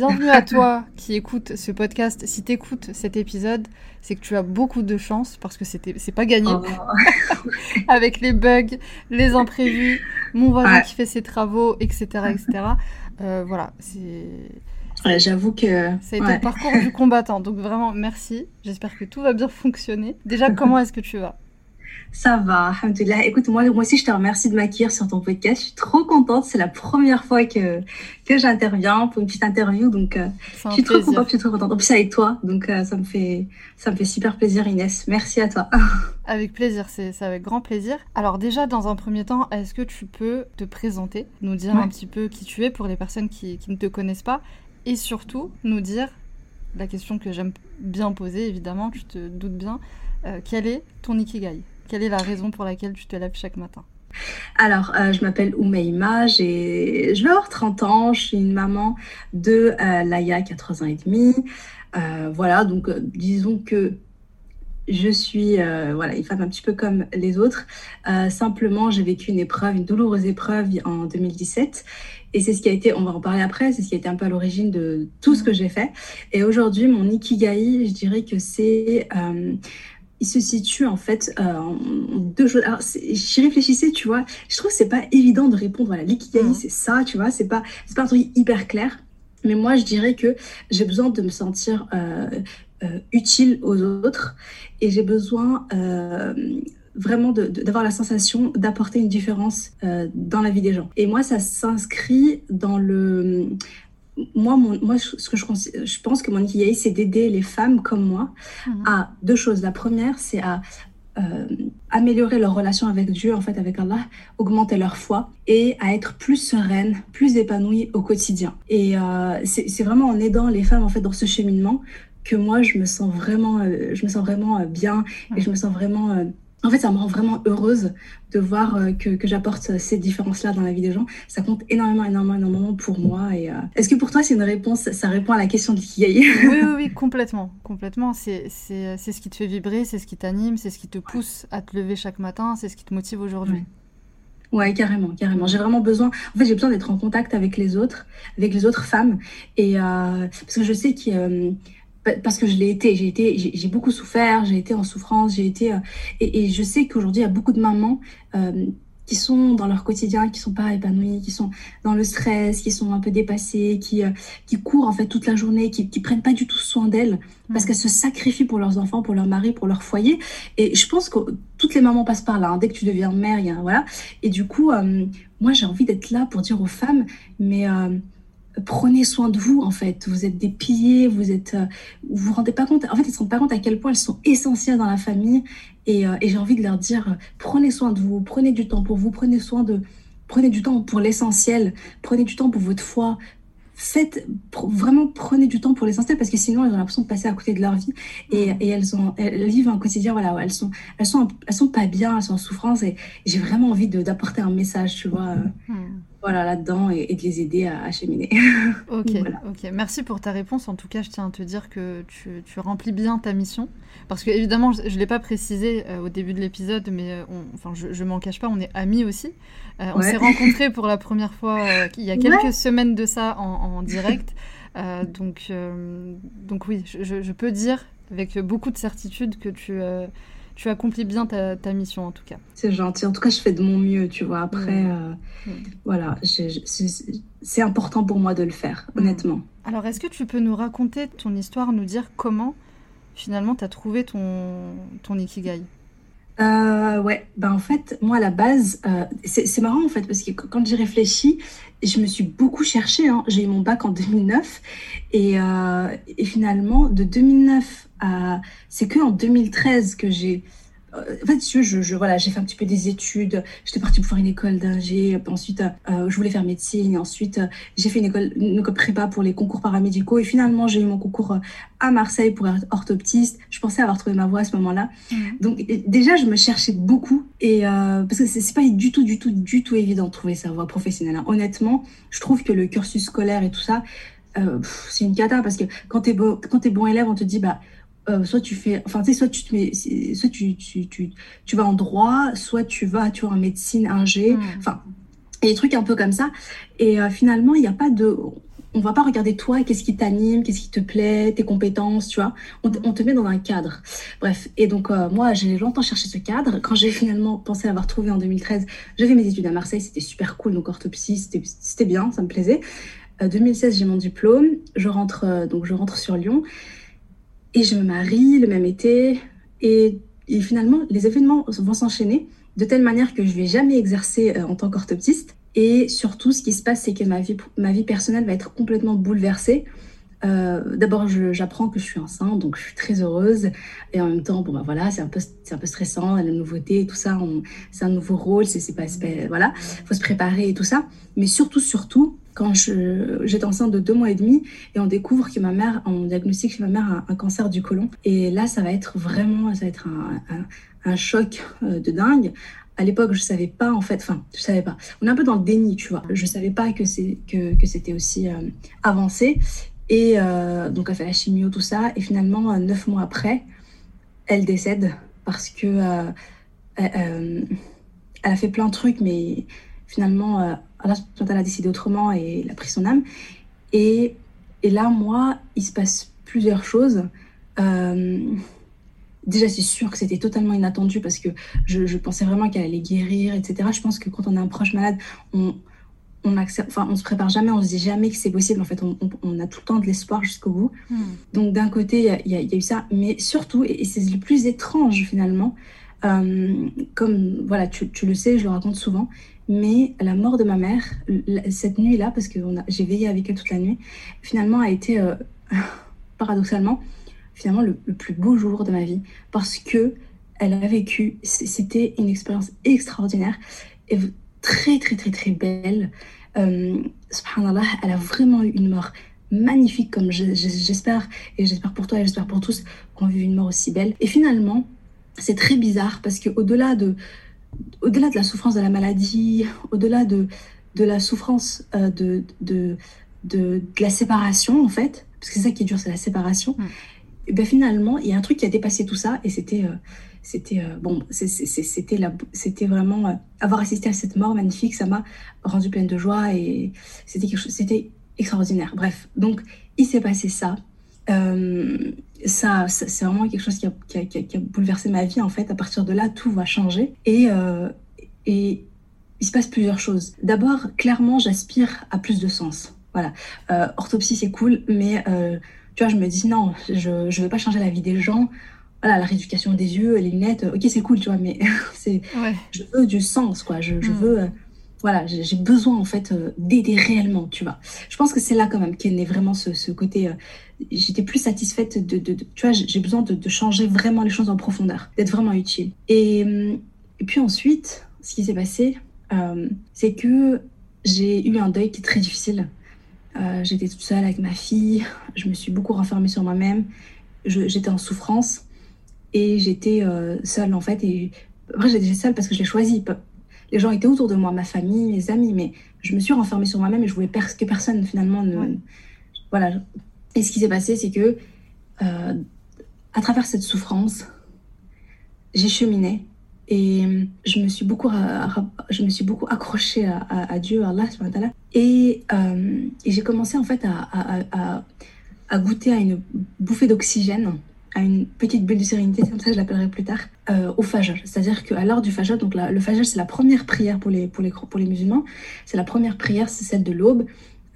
Bienvenue à toi qui écoute ce podcast. Si tu écoutes cet épisode, c'est que tu as beaucoup de chance parce que c'était c'est pas gagné. Oh. Avec les bugs, les imprévus, mon voisin Ouais. qui fait ses travaux, etc. etc. Euh, voilà, c'est Ouais, J'avoue que. ça a été ouais. le parcours du combattant. Donc vraiment, merci. J'espère que tout va bien fonctionner. Déjà, comment est-ce que tu vas? Ça va, alhamdoulilah. Écoute, moi, moi aussi, je te remercie de m'accueillir sur ton podcast. Je suis trop contente. C'est la première fois que, que j'interviens pour une petite interview. Donc, euh, je suis trop contente, je suis trop contente. En plus, avec toi. Donc, euh, ça, me fait, ça me fait super plaisir, Inès. Merci à toi. Avec plaisir, c'est c'est avec grand plaisir. Alors déjà, dans un premier temps, est-ce que tu peux te présenter, nous dire Ouais. un petit peu qui tu es pour les personnes qui, qui ne te connaissent pas, et surtout nous dire la question que j'aime bien poser, évidemment, tu te doutes bien, euh, quel est ton ikigai? Quelle est la raison pour laquelle tu te lèves chaque matin Alors, euh, je m'appelle Oumeima, j'ai, je vais avoir 30 ans, je suis une maman de euh, Laïa qui a 3 ans et demi. Euh, voilà, donc euh, disons que je suis euh, voilà, une femme un petit peu comme les autres. Euh, simplement, j'ai vécu une épreuve, une douloureuse épreuve en 2017. Et c'est ce qui a été, on va en parler après, c'est ce qui a été un peu à l'origine de tout ce que j'ai fait. Et aujourd'hui, mon ikigai, je dirais que c'est... euh, il se situe en fait euh, en deux choses. Alors, j'y réfléchissais, tu vois. Je trouve que c'est pas évident de répondre. Voilà, l'ikigai, Mhm. c'est ça, tu vois. C'est pas, c'est pas un truc hyper clair. Mais moi, je dirais que j'ai besoin de me sentir euh, euh, utile aux autres et j'ai besoin vraiment d'avoir la sensation d'apporter une différence euh, dans la vie des gens. Et moi, ça s'inscrit dans le. Moi, mon, moi, ce que je, je pense que mon ikigai, c'est d'aider les femmes comme moi Mhm. à deux choses. La première, c'est à euh, améliorer leur relation avec Dieu, en fait, avec Allah, augmenter leur foi et à être plus sereine, plus épanouie au quotidien. Et euh, c'est c'est vraiment en aidant les femmes, en fait, dans ce cheminement que moi, je me sens vraiment, euh, je me sens vraiment euh, bien et je me sens vraiment... euh, en fait, ça me rend vraiment heureuse de voir euh, que, que j'apporte ces différences-là dans la vie des gens. Ça compte énormément, énormément, énormément pour moi. Et euh, est-ce que pour toi, c'est une réponse Ça répond à la question de l'ikigai Oui, oui, oui, complètement. Complètement. C'est ce qui te fait vibrer, c'est ce qui t'anime, c'est ce qui te pousse à te lever chaque matin, c'est ce qui te motive aujourd'hui. Ouais, carrément, carrément. J'ai vraiment besoin. En fait, j'ai besoin d'être en contact avec les autres, avec les autres femmes, et euh, parce que je sais que euh, pa- parce que je l'ai été, j'ai été, j'ai beaucoup souffert, j'ai été en souffrance, j'ai été, euh, et, et je sais qu'aujourd'hui il y a beaucoup de mamans euh, qui sont dans leur quotidien, qui sont pas épanouies, qui sont dans le stress, qui sont un peu dépassées, qui euh, qui courent en fait toute la journée, qui qui prennent pas du tout soin d'elles parce Mhm. qu'elles se sacrifient pour leurs enfants, pour leur mari, pour leur foyer. Et je pense que toutes les mamans passent par là. hein. Dès que tu deviens mère, il y a voilà. Et du coup, moi, j'ai envie d'être là pour dire aux femmes, mais prenez soin de vous, en fait. Vous êtes des piliers, vous êtes, euh, vous vous rendez pas compte. En fait, elles se rendent pas compte à quel point elles sont essentielles dans la famille. Et, euh, et j'ai envie de leur dire, euh, prenez soin de vous, prenez du temps pour vous, prenez soin de, prenez du temps pour l'essentiel, prenez du temps pour votre foi. Faites pr- vraiment prenez du temps pour l'essentiel parce que sinon elles ont l'impression de passer à côté de leur vie et, et elles ont elles vivent un quotidien voilà elles sont elles sont elles sont pas bien elles sont en souffrance et j'ai vraiment envie d'apporter un message tu vois euh, Hmm. voilà là-dedans et, et de les aider à, à cheminer Ok, Voilà. ok. Merci pour ta réponse. En tout cas, je tiens à te dire que tu, tu remplis bien ta mission. Parce que, évidemment, je ne l'ai pas précisé euh, au début de l'épisode, mais euh, on- enfin, je ne m'en cache pas, on est amis aussi. Euh, On s'est rencontrés pour la première fois il y a quelques Ouais. semaines de ça en, en direct. Donc, donc, oui, je, peux dire avec beaucoup de certitude que tu, tu accomplis bien ta, ta mission, en tout cas. c'est gentil en tout cas je fais de mon mieux tu vois après voilà c'est important pour moi de le faire honnêtement Alors, est-ce que tu peux nous raconter ton histoire, nous dire comment finalement tu as trouvé ton, ton ikigai Euh, ouais, ben en fait, moi à la base, euh, c'est marrant en fait, parce que qu- quand j'y réfléchis, je me suis beaucoup cherchée. hein. J'ai eu mon bac en 2009 et, euh, et finalement, de 2009 à. C'est que en 2013 que j'ai en fait, je, je, voilà, j'ai fait un petit peu des études. J'étais partie pour faire une école d'ingé. Ensuite, euh, je voulais faire médecine. Ensuite, euh, j'ai fait une école, une école prépa pour les concours paramédicaux. Et finalement, j'ai eu mon concours à Marseille pour être orthoptiste. Je pensais avoir trouvé ma voie à ce moment-là. Mmh. Donc, déjà, je me cherchais beaucoup. Et parce que c'est pas du tout, du tout, du tout évident de trouver sa voie professionnelle. Hein. Honnêtement, je trouve que le cursus scolaire et tout ça, c'est une cata parce que quand tu es, bon, quand es bon élève, on te dit, bah, euh, soit tu fais, enfin, tu sais, soit tu te mets, soit tu, tu, tu, tu, vas en droit, soit tu vas, tu vois, en médecine, ingé, hmm. enfin, et des trucs un peu comme ça. Et euh, finalement, il n'y a pas de, on va pas regarder toi, qu'est-ce qui t'anime, qu'est-ce qui te plaît, tes compétences, tu vois. On, te met dans un cadre. Bref. Et donc, euh, moi, j'ai longtemps cherché ce cadre. Quand j'ai finalement pensé avoir trouvé en 2013, j'ai fait mes études à Marseille, c'était super cool. Donc, orthopsie, c'était bien, ça me plaisait. 2016, j'ai mon diplôme. Je rentre, donc, je rentre sur Lyon. Et je me marie le même été. Et, finalement, les événements vont s'enchaîner de telle manière que je ne vais jamais exercer euh, en tant qu'orthoptiste. Et surtout, ce qui se passe, c'est que ma vie, ma vie personnelle va être complètement bouleversée. Euh, D'abord, j'apprends que je suis enceinte, donc je suis très heureuse. Et en même temps, bon, bah voilà, c'est un peu, un peu stressant, la nouveauté tout ça. C'est un nouveau rôle, c'est pas, voilà, faut se préparer et tout ça. Mais surtout, surtout, quand j'étais enceinte de deux mois et demi et on découvre que ma mère, on diagnostique chez ma mère un, un, cancer du côlon. Et là, ça va être vraiment, ça va être un, un, choc euh, de dingue. À l'époque, je savais pas en fait, enfin, je savais pas. On est un peu dans le déni, tu vois. Je savais pas que c'est que, que c'était aussi euh, avancé. Et euh, donc, elle fait la chimio, tout ça. Et finalement, neuf mois après, elle décède parce que a fait plein de trucs, mais finalement Allah a décidé autrement et il a pris son âme. Et, et là, moi, il se passe plusieurs choses. Euh, déjà, c'est sûr que c'était totalement inattendu parce que je, je pensais vraiment qu'elle allait guérir, etc. Je pense que quand on a un proche malade, on, on accepte, enfin, on se prépare jamais, on se dit jamais que c'est possible. En fait, on, on, a tout le temps de l'espoir jusqu'au bout. Hmm. Donc, d'un côté, il y, y, a eu ça, mais surtout, et, c'est le plus étrange finalement, euh, comme voilà, tu, le sais, je le raconte souvent, mais la mort de ma mère, cette nuit-là, parce que j'ai veillé avec elle toute la nuit, finalement a été, euh, paradoxalement, finalement le, plus beau jour de ma vie. Parce que elle a vécu, c'était une expérience extraordinaire et très, très, très, très belle. Euh, subhanallah, elle a vraiment eu une mort magnifique, comme j'espère, et j'espère pour toi et j'espère pour tous qu'on vive une mort aussi belle. Et finalement, c'est très bizarre parce qu'au-delà de au-delà de la souffrance de la maladie, au-delà de, de la souffrance euh, de, de, de, la séparation, en fait, parce que c'est ça qui est dur, c'est la séparation, mm. et bien finalement, il y a un truc qui a dépassé tout ça, et c'était. Euh, c'était euh, bon, c'était c'était vraiment avoir assisté à cette mort magnifique, ça m'a rendu pleine de joie et c'était quelque chose, c'était extraordinaire. Bref, donc il s'est passé ça. Euh, ça, c'est vraiment quelque chose qui a, qui, a, bouleversé ma vie en fait. À partir de là, tout va changer et, euh, et il se passe plusieurs choses. D'abord, clairement, j'aspire à plus de sens. Voilà, euh, orthopsie c'est cool, mais euh, tu vois, je me dis non, je ne vais pas changer la vie des gens. Voilà, la rééducation des yeux, les lunettes, ok, c'est cool, tu vois, mais c'est, je veux du sens, quoi. Je, je mm. veux voilà, j'ai besoin en fait euh, d'aider réellement, tu vois. Je pense que c'est là quand même qu'est né vraiment ce, ce côté. Euh, j'étais plus satisfaite de, de, tu vois, j'ai besoin de, de, changer vraiment les choses en profondeur, d'être vraiment utile. Et, et, puis ensuite, ce qui s'est passé, euh, c'est que j'ai eu un deuil qui est très difficile. Euh, j'étais toute seule avec ma fille, je me suis beaucoup renfermée sur moi-même, j'étais en souffrance et j'étais seule en fait. Et après, j'étais seule parce que je l'ai choisi, les gens étaient autour de moi, ma famille, mes amis, mais je me suis renfermée sur moi-même et je voulais que personne finalement ne. Voilà. Et ce qui s'est passé, c'est que euh, à travers cette souffrance, j'ai cheminé et je me suis beaucoup, je me suis beaucoup accrochée à, à, à Dieu, à Allah, et, euh, et j'ai commencé en fait à, goûter à une bouffée d'oxygène à une petite bulle de sérénité, comme ça je l'appellerai plus tard, euh, au Fajr. C'est-à-dire qu'à l'heure du Fajr, donc le Fajr c'est la première prière pour les musulmans, c'est la première prière, c'est celle de l'aube.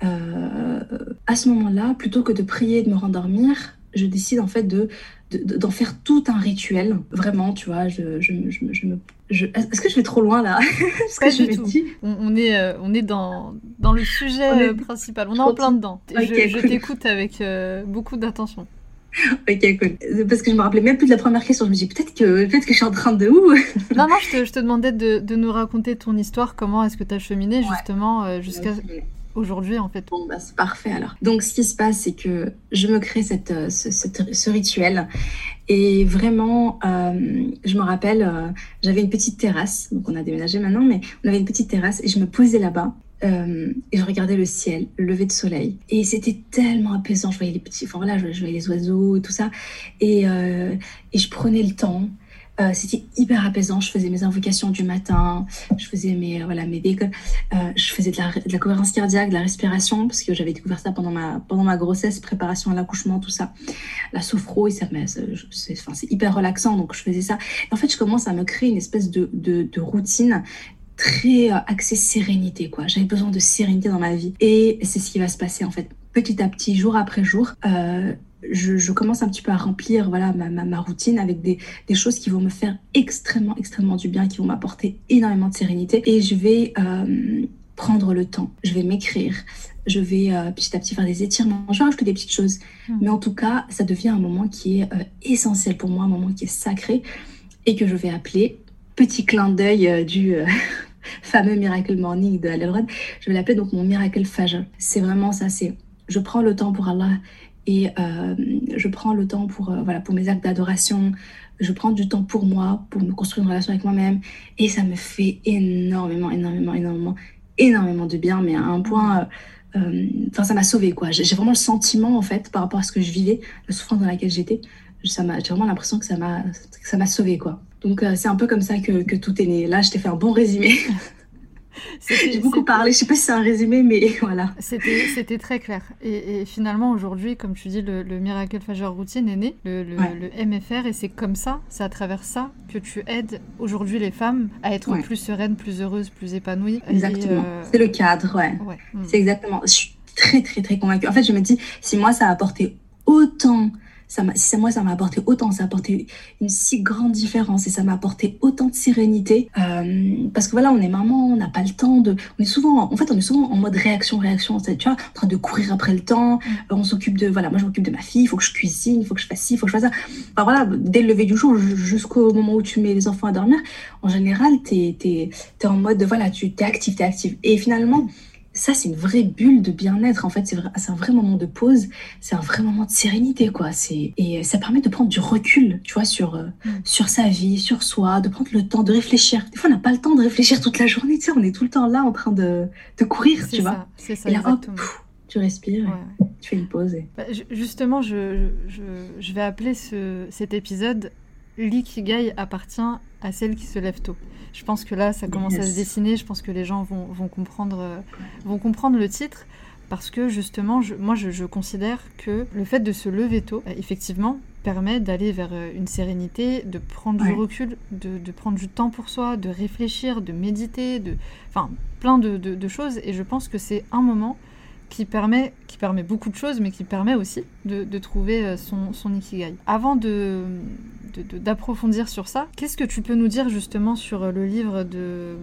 Euh, à ce moment-là, plutôt que de prier et de me rendormir, je décide en fait de d'en faire tout un rituel. Vraiment, tu vois, je, je, je, je me... Est-ce que je vais trop loin là? Pas que du tout. On, on, est, euh, on est dans, dans le sujet euh, principal. On est en plein dedans. je, t'écoute avec beaucoup d'attention. ok, cool. Parce que je me rappelais même plus de la première question. Je me dis peut-être que, peut que je suis en train de où? Non, non, je te, je te demandais de, de, nous raconter ton histoire. Comment est-ce que tu as cheminé justement euh, jusqu'à aujourd'hui en fait Bon, bah, c'est parfait alors. Donc, ce qui se passe, c'est que je me crée cette, euh, ce, rituel. Et vraiment, euh, je me rappelle, euh, j'avais une petite terrasse. Donc, on a déménagé maintenant, mais on avait une petite terrasse et je me posais là-bas. Et je regardais le ciel, le lever de soleil. Et c'était tellement apaisant. Je voyais les petits, enfin voilà, je, voyais les oiseaux et tout ça. Et, et je prenais le temps. Euh, c'était hyper apaisant. Je faisais mes invocations du matin, je faisais mes voilà mes euh, je faisais de la, cohérence cardiaque, de la respiration parce que j'avais découvert ça pendant ma pendant ma grossesse, préparation à l'accouchement, tout ça. La sophro, c'est hyper relaxant donc je faisais ça. En fait, je commence à me créer une espèce de, de, routine très euh, axée sérénité quoi. J'avais besoin de sérénité dans ma vie et c'est ce qui va se passer en fait petit à petit, jour après jour. Euh, je, commence un petit peu à remplir voilà ma, ma, routine avec des, des, choses qui vont me faire extrêmement extrêmement du bien, qui vont m'apporter énormément de sérénité. Et je vais euh, prendre le temps, je vais m'écrire, je vais euh, petit à petit faire des étirements, je vais rajouter des petites choses, hmm. mais en tout cas ça devient un moment qui est euh, essentiel pour moi, un moment qui est sacré et que je vais appeler petit clin d'œil du fameux Miracle Morning de Al je vais l'appeler donc mon Miracle Fajr. C'est vraiment ça, c'est je prends le temps pour Allah et euh, je prends le temps pour, euh, voilà, pour mes actes d'adoration. Je prends du temps pour moi, pour me construire une relation avec moi-même. Et ça me fait énormément, énormément, énormément, énormément de bien. Mais à un point, euh, enfin, ça m'a sauvé quoi. J'ai vraiment le sentiment, en fait, par rapport à ce que je vivais, la souffrance dans laquelle j'étais. J'ai vraiment l'impression que ça m'a sauvé, quoi. Donc, c'est un peu comme ça que, que tout est né. Là, je t'ai fait un bon résumé. J'ai beaucoup parlé, je sais pas si c'est un résumé, mais voilà. C'était très clair. Et, finalement, aujourd'hui, comme tu dis, le, Miracle Fajr Routine est né, le, le, MFR, et c'est comme ça, c'est à travers ça que tu aides aujourd'hui les femmes à être plus sereines, plus heureuses, plus épanouies. Exactement. Euh, c'est le cadre, ouais. C'est exactement. Je suis très, très, très convaincue. En fait, je me dis, si moi, ça a apporté autant ça si moi, ça m'a apporté autant, ça a apporté une si grande différence et ça m'a apporté autant de sérénité. Euh, parce que voilà, on est maman, on n'a pas le temps de. On est souvent, en fait, on est souvent en mode réaction, réaction, tu vois, en train de courir après le temps. Mm. On s'occupe de. Voilà, moi, je m'occupe de ma fille, il faut que je cuisine, il faut que je fasse ci, il faut que je fasse ça. Enfin, voilà, dès le lever du jour jusqu'au moment où tu mets les enfants à dormir, en général, tu es, en mode, voilà, tu es actif, tu es actif. Et finalement, ça, c'est une vraie bulle de bien-être. En fait, c'est un vrai moment de pause. C'est un vrai moment de sérénité, quoi. Et ça permet de prendre du recul, tu vois, sur, euh, mm. sur sa vie, sur soi, de prendre le temps de réfléchir. Des fois, on n'a pas le temps de réfléchir toute la journée, tu sais. On est tout le temps là en train de, de courir, tu vois. C'est ça, et là, hop, tu respires, tu fais une pause. Bah, justement, je, je, je, vais appeler ce, cet épisode L'ikigai appartient à celle qui se lève tôt. Je pense que là, ça commence à se dessiner. Je pense que les gens vont, vont comprendre, euh, vont comprendre le titre parce que justement, je, moi, je, considère que le fait de se lever tôt, euh, effectivement, permet d'aller vers euh, une sérénité, de prendre du recul, de, de, prendre du temps pour soi, de réfléchir, de méditer, de, enfin, plein de, de choses. Et je pense que c'est un moment qui permet, qui permet beaucoup de choses, mais qui permet aussi de, trouver son, son ikigai. Avant de, d'approfondir sur ça. Qu'est-ce que tu peux nous dire justement sur euh, le livre de,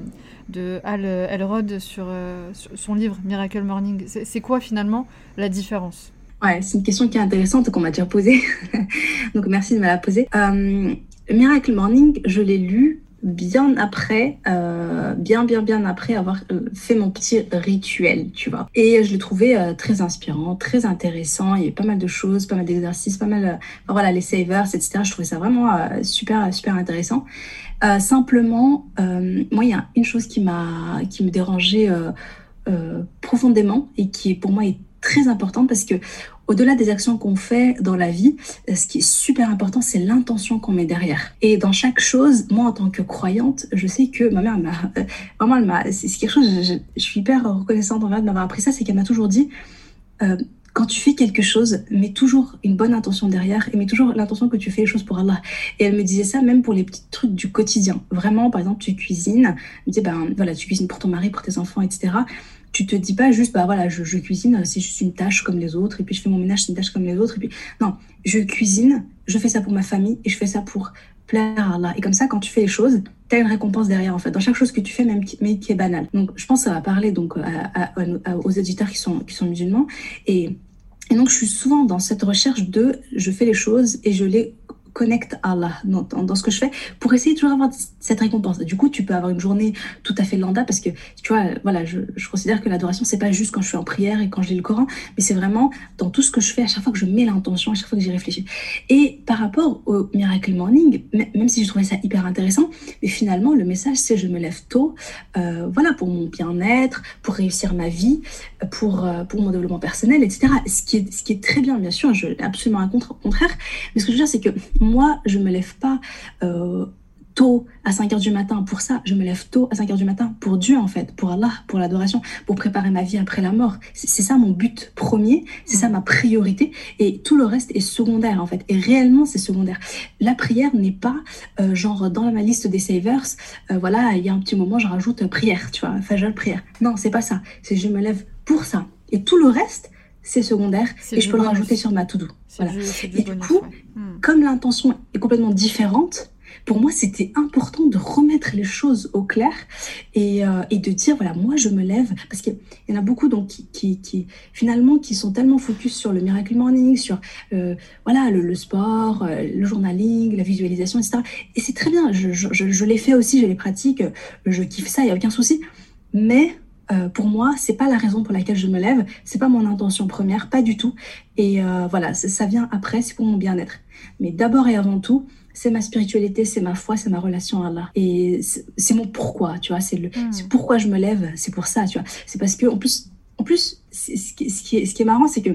de Al Elrod, sur, euh, son livre Miracle Morning? C'est quoi finalement la différence? Ouais, c'est une question qui est intéressante qu'on m'a déjà posée. Donc merci de me la poser. Euh, Miracle Morning, je l'ai lu bien après, euh, bien, bien, bien après avoir euh, fait mon petit rituel, tu vois. Et je le trouvais euh, très inspirant, très intéressant. Il y avait pas mal de choses, pas mal d'exercices, pas mal, voilà, les savers, etc. Je trouvais ça vraiment super, super intéressant. simplement, moi, il y a une chose qui m'a, qui me dérangeait profondément et qui, pour moi, est très importante parce que au-delà des actions qu'on fait dans la vie, euh, ce qui est super important, c'est l'intention qu'on met derrière. Et dans chaque chose, moi, en tant que croyante, je sais que ma mère m'a, euh, vraiment, elle m'a, c'est quelque chose, je, suis hyper reconnaissante envers de m'avoir appris ça, c'est qu'elle m'a toujours dit, euh, quand tu fais quelque chose, mets toujours une bonne intention derrière et mets toujours l'intention que tu fais les choses pour Allah. Et elle me disait ça même pour les petits trucs du quotidien. Vraiment, par exemple, tu cuisines, elle me disait, ben voilà, tu cuisines pour ton mari, pour tes enfants, etc tu te dis pas juste, bah voilà, je, cuisine, c'est juste une tâche comme les autres, et puis je fais mon ménage, c'est une tâche comme les autres, et puis non, je cuisine, je fais ça pour ma famille, et je fais ça pour plaire à Allah. Et comme ça, quand tu fais les choses, tu as une récompense derrière, en fait, dans chaque chose que tu fais, même mais qui est banale. Donc, je pense que ça va parler donc aux éditeurs qui sont, qui sont musulmans, Et donc, je suis souvent dans cette recherche de je fais les choses et je les connecte Allah dans, dans, ce que je fais pour essayer toujours d'avoir cette récompense. Du coup, tu peux avoir une journée tout à fait lambda parce que, tu vois, voilà, je, je considère que l'adoration, c'est pas juste quand je suis en prière et quand je lis le Coran, mais c'est vraiment dans tout ce que je fais, à chaque fois que je mets l'intention, à chaque fois que j'y réfléchis. Et par rapport au Miracle Morning, même si je trouvais ça hyper intéressant, mais finalement, le message, c'est je me lève tôt, euh, voilà, pour mon bien-être, pour réussir ma vie, pour, euh, pour mon développement personnel, etc. Ce qui est, ce qui est très bien, bien sûr, je, absolument un contraire. Mais ce que je veux dire, c'est que moi, je me lève pas euh, tôt à 5 heures du matin pour ça. Je me lève tôt à 5 heures du matin pour Dieu, en fait, pour Allah, pour l'adoration, pour préparer ma vie après la mort. C'est ça mon but premier, c'est ça ma priorité. Et tout le reste est secondaire, en fait. Et réellement, c'est secondaire. La prière n'est pas euh, genre dans ma liste des savers, euh, voilà, il y a un petit moment, je rajoute prière, tu vois, fajal prière. Non, c'est pas ça. C'est je me lève pour ça. Et tout le reste, c'est secondaire et je peux le rajouter sur ma to-do. Voilà. Et du coup, hmm. comme l'intention est complètement différente, pour moi, c'était important de remettre les choses au clair et, euh, et, de dire, voilà, moi, je me lève, parce qu'il y en a beaucoup donc, qui, qui, qui, finalement, qui sont tellement focus sur le miracle morning, sur euh, voilà, le, le sport, euh, le journaling, la visualisation, etc. Et c'est très bien, je, je, je, je l'ai fait aussi, je les pratique, je kiffe ça, il n'y a aucun souci. Mais euh, pour moi, c'est pas la raison pour laquelle je me lève, c'est pas mon intention première, pas du tout. Et euh, voilà, ça vient après, c'est pour mon bien-être. Mais d'abord et avant tout, c'est ma spiritualité, c'est ma foi, c'est ma relation à Allah. Et c'est mon pourquoi, tu vois, c'est le hmm. pourquoi je me lève, c'est pour ça, tu vois. C'est parce que en plus, en plus, ce qui, ce qui est, ce qui est marrant, c'est que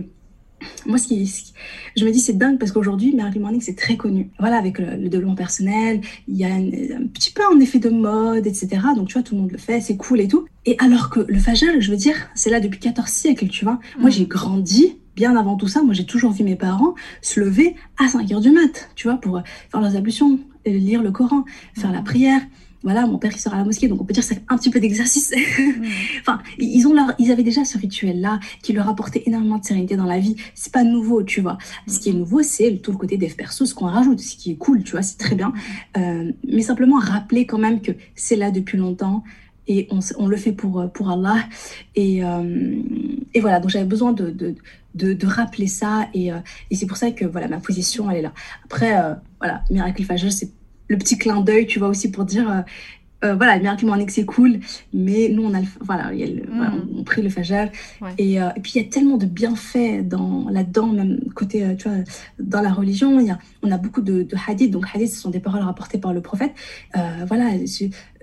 moi, ce qui, je me dis, c'est dingue parce qu'aujourd'hui, Miracle Morning, c'est très connu. Voilà, avec le, développement personnel, il y a un petit peu un effet de mode, etc. Donc, tu vois, tout le monde le fait, c'est cool et tout. Et alors que le Fajr, je veux dire, c'est là depuis 14 siècles, tu vois. Moi, mm. j'ai grandi bien avant tout ça. Moi, j'ai toujours vu mes parents se lever à 5 heures du mat, tu vois, pour faire leurs ablutions, lire le Coran, faire la mm. prière voilà, mon père qui sort à la mosquée, donc on peut dire que c'est un petit peu d'exercice. enfin, ils ont leur, ils avaient déjà ce rituel-là qui leur apportait énormément de sérénité dans la vie. C'est pas nouveau, tu vois. Ce qui est nouveau, c'est tout le côté des perso, ce qu'on rajoute, ce qui est cool, tu vois, c'est très bien. Euh, mais simplement rappeler quand même que c'est là depuis longtemps et on, on, le fait pour, pour Allah. Et, euh, et voilà, donc j'avais besoin de, de, de, de, rappeler ça et, euh, et c'est pour ça que voilà, ma position, elle est là. Après, euh, voilà, Miracle Fajr, c'est le petit clin d'œil, tu vois, aussi pour dire, euh, euh, voilà, Miracle Morning, c'est cool, mais nous, on a, le, voilà, y a le, voilà, mm. on, prie le Fajr. Et, euh, et, puis, il y a tellement de bienfaits dans, là-dedans, même côté, euh, tu vois, dans la religion. Y a, on a beaucoup de, de hadiths. Donc, hadiths, ce sont des paroles rapportées par le prophète. Voilà,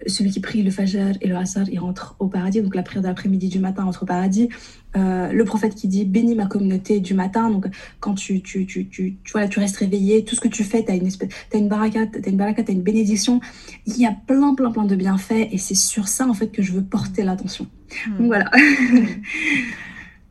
celui qui prie le Fajr et le Asr, il rentre au paradis. Donc, la prière d'après-midi du matin entre au paradis. Euh, le prophète qui dit bénis ma communauté du matin. Donc, quand tu, tu, tu, tu, tu, vois, tu restes réveillé, tout ce que tu fais, tu as une, espèce, as une barakat, tu as une barakat, tu as une bénédiction. Il y a plein, plein, plein de bienfaits et c'est sur ça, en fait, que je veux porter l'attention. Hmm. Donc, voilà.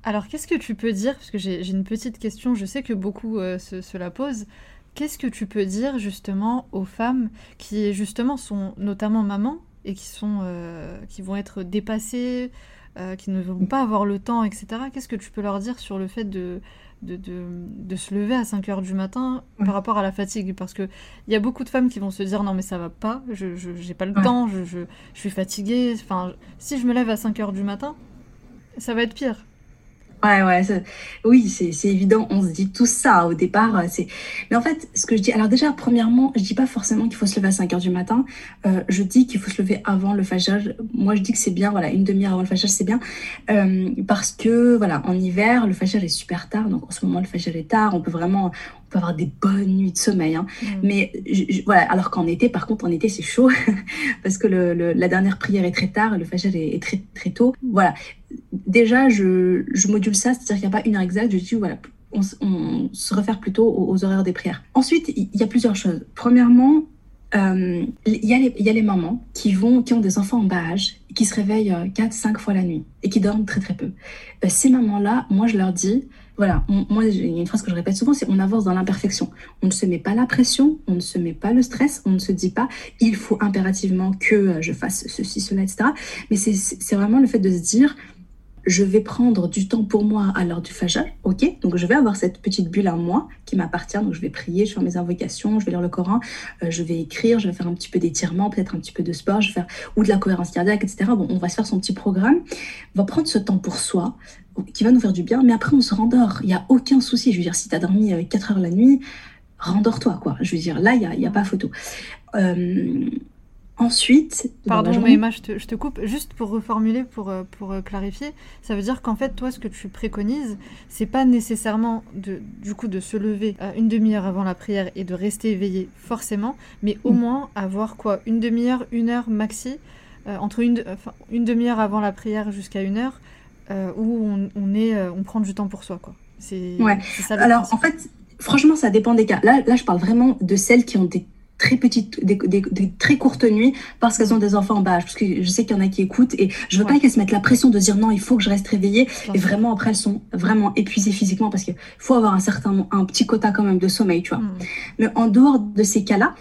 Alors, qu'est-ce que tu peux dire? Parce que j'ai une petite question, je sais que beaucoup euh, se, se, la posent. Qu'est-ce que tu peux dire justement aux femmes qui justement sont notamment mamans et qui, sont, euh, qui vont être dépassées, euh, qui ne vont pas avoir le temps, etc. Qu'est-ce que tu peux leur dire sur le fait de, de, de, de se lever à 5 heures du matin ouais. par rapport à la fatigue? Parce qu'il y a beaucoup de femmes qui vont se dire non mais ça va pas, je n'ai pas le ouais. temps, je, je, je, suis fatiguée. Enfin, si je me lève à 5 heures du matin, ça va être pire. Ouais, ouais, oui, c'est évident. On se dit tout ça au départ. Euh, C'est, mais en fait, ce que je dis, alors déjà, premièrement, je dis pas forcément qu'il faut se lever à 5 heures du matin. Euh, je dis qu'il faut se lever avant le fajr. Moi, je dis que c'est bien, voilà, une demi-heure avant le fajr, c'est bien, euh, parce que voilà, en hiver, le fajr est super tard. Donc en ce moment, le fajr est tard. On peut vraiment, peut avoir des bonnes nuits de sommeil. Hein. Mmh. Mais je, je, voilà, alors qu'en été, par contre, en été, c'est chaud parce que le, le, la dernière prière est très tard et le est, est très, très tôt. Voilà. Déjà, je, module ça, c'est-à-dire qu'il n'y a pas une heure exacte. Je dis, voilà, on, se réfère plutôt aux, horaires des prières. Ensuite, il y a plusieurs choses. Premièrement, euh, il y, a les, mamans qui, vont, qui ont des enfants en bas âge, qui se réveillent 4-5 fois la nuit et qui dorment très très peu. Euh, ces mamans-là, moi je leur dis, voilà, moi, il y a une phrase que je répète souvent, c'est on avance dans l'imperfection. On ne se met pas la pression, on ne se met pas le stress, on ne se dit pas il faut impérativement que je fasse ceci, cela, etc. Mais c'est vraiment le fait de se dire je vais prendre du temps pour moi à l'heure du fajr, ok? Donc je vais avoir cette petite bulle à moi qui m'appartient, donc je vais prier, je vais faire mes invocations, je vais lire le Coran, euh, je vais écrire, je vais faire un petit peu d'étirement, peut-être un petit peu de sport, je vais faire ou de la cohérence cardiaque, etc. Bon, on va se faire son petit programme, on va prendre ce temps pour soi, qui va nous faire du bien, mais après on se rendort. Il n'y a aucun souci. Je veux dire, si tu as dormi 4 heures la nuit, rendors-toi, quoi. Je veux dire, là, il n'y a, a, pas photo. Euh, ensuite... Pardon, mais Emma, je te, je te, coupe. Juste pour reformuler, pour, euh, pour euh, clarifier, ça veut dire qu'en fait, toi, ce que tu préconises, c'est pas nécessairement, de, du coup, de se lever une demi-heure avant la prière et de rester éveillé, forcément, mais au mm. moins avoir, quoi, une demi-heure, une heure maxi, entre une, une demi-heure avant la prière jusqu'à une heure, où on, on, est, on prend du temps pour soi, quoi. C'est ouais. ça Alors, en fait, Franchement, ça dépend des cas. Là, là, je parle vraiment de celles qui ont des très petites, des, très courtes nuits parce qu'elles ont des enfants en bas Parce que je sais qu'il y en a qui écoutent et je veux pas qu'elles se mettent la pression de dire non, il faut que je reste réveillée. Et vraiment, après, elles sont vraiment épuisées physiquement parce qu'il faut avoir un certain, un petit quota quand même de sommeil, tu vois. Hmm. Mais en dehors de ces cas-là,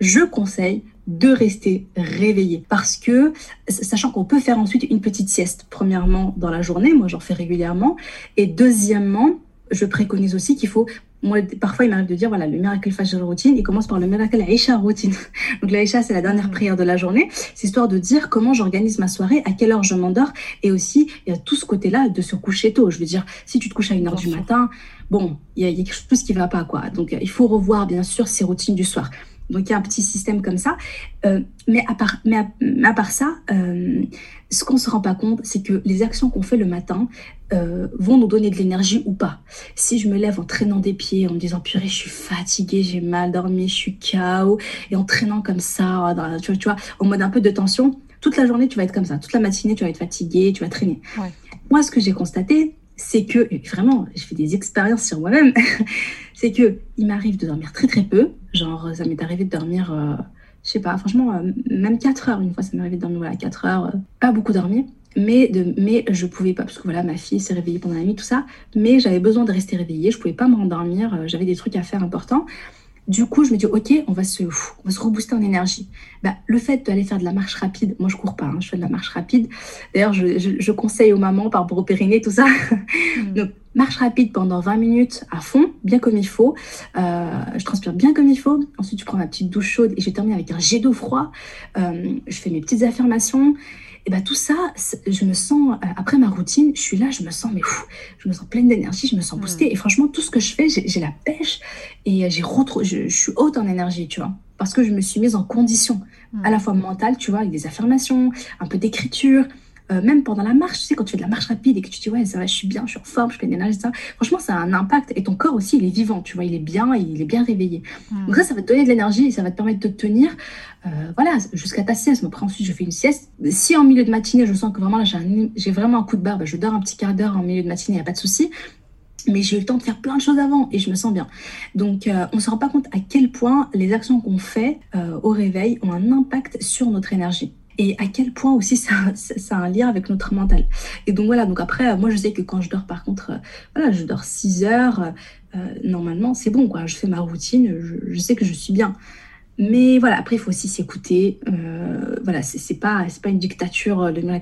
je conseille de rester réveillé parce que sachant qu'on peut faire ensuite une petite sieste premièrement dans la journée moi j'en fais régulièrement et deuxièmement je préconise aussi qu'il faut moi, parfois, il m'arrive de dire, voilà, le miracle Fajr routine, il commence par le miracle Aisha routine. Donc, l'Aisha, c'est la dernière prière de la journée. C'est histoire de dire comment j'organise ma soirée, à quelle heure je m'endors. Et aussi, il y a tout ce côté-là de se coucher tôt. Je veux dire, si tu te couches à une heure du matin, bon, il y, a, quelque chose qui va pas, quoi. Donc, il faut revoir, bien sûr, ces routines du soir. Donc il y a un petit système comme ça. Euh, mais, à part, mais, à, part ça, euh, ce qu'on ne se rend pas compte, c'est que les actions qu'on fait le matin euh, vont nous donner de l'énergie ou pas. Si je me lève en traînant des pieds, en me disant purée, je suis fatiguée, j'ai mal dormi, je suis KO, et en traînant comme ça, tu, vois, tu vois, en mode un peu de tension, toute la journée tu vas être comme ça, toute la matinée tu vas être fatiguée, tu vas traîner. Moi, ce que j'ai constaté, c'est que, vraiment, je fais des expériences sur moi-même, c'est que il m'arrive de dormir très très peu. Genre, ça m'est arrivé de dormir, euh, je sais pas, franchement, euh, même 4 heures. Une fois, ça m'est arrivé de dormir voilà, 4 heures. Euh, pas beaucoup dormir. Mais, de, mais je pouvais pas, parce que voilà, ma fille s'est réveillée pendant la nuit, tout ça. Mais j'avais besoin de rester réveillée. Je pouvais pas me rendormir. J'avais des trucs à faire importants. Du coup, je me dis, OK, on va se, on va se rebooster en énergie. Bah, le fait d'aller faire de la marche rapide, moi, je cours pas, hein, je fais de la marche rapide. D'ailleurs, je, je, conseille aux mamans par rapport au périnée, tout ça. Hmm. Donc, marche rapide pendant 20 minutes à fond, bien comme il faut. Euh, je transpire bien comme il faut. Ensuite, je prends ma petite douche chaude et je termine avec un jet d'eau froid. Euh, je fais mes petites affirmations. Et bien tout ça, je me sens, euh, après ma routine, je suis là, je me sens, mais je me sens pleine d'énergie, je me sens boostée. Et franchement, tout ce que je fais, j'ai la pêche et j'ai je, je, suis haute en énergie, tu vois. Parce que je me suis mise en condition, à la fois mentale, tu vois, avec des affirmations, un peu d'écriture, euh, même pendant la marche, tu sais, quand tu fais de la marche rapide et que tu te dis, ouais, ça va, je suis bien, je suis en forme, je fais de l'énergie, ça. Franchement, ça a un impact. Et ton corps aussi, il est vivant, tu vois, il est bien, il est bien réveillé. Hmm. Donc ça, ça va te donner de l'énergie et ça va te permettre de te tenir, euh, voilà, jusqu'à ta sieste. Après, ensuite, je fais une sieste. Si en milieu de matinée, je sens que vraiment, j'ai vraiment un coup de barre, bah, je dors un petit quart d'heure en milieu de matinée, il n'y a pas de souci mais j'ai eu le temps de faire plein de choses avant et je me sens bien. Donc euh, on ne se rend pas compte à quel point les actions qu'on fait au réveil ont un impact sur notre énergie et à quel point aussi ça, ça, a un lien avec notre mental. Et donc voilà, donc après, moi je sais que quand je dors par contre, euh, voilà, je dors 6 heures, euh, normalement c'est bon, quoi. je fais ma routine, je, sais que je suis bien. Mais voilà, après il faut aussi s'écouter. Euh, voilà, c'est pas, pas une dictature le la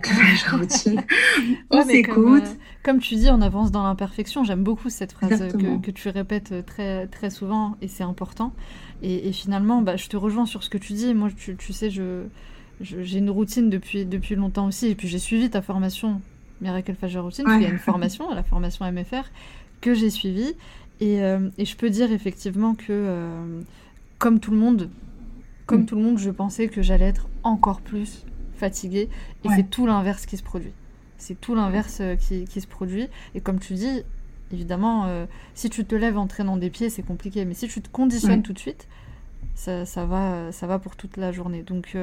routine. on s'écoute. Comme, tu dis, on avance dans l'imperfection. J'aime beaucoup cette phrase que, que, tu répètes très, très souvent et c'est important. Et, finalement, bah, je te rejoins sur ce que tu dis. Moi, tu, tu sais, je j'ai une routine depuis, depuis longtemps aussi. Et puis j'ai suivi ta formation Miracle Fajr Routine. Il y a une formation, la formation MFR, que j'ai suivie. Et, euh, et, je peux dire effectivement que, euh, comme tout le monde, comme mm. tout le monde, je pensais que j'allais être encore plus fatiguée. Et c'est tout l'inverse qui se produit. C'est tout l'inverse euh, qui, qui, se produit. Et comme tu dis, évidemment, si tu te lèves en traînant des pieds, c'est compliqué. Mais si tu te conditionnes tout de suite, ça, ça, va, ça va pour toute la journée. Donc,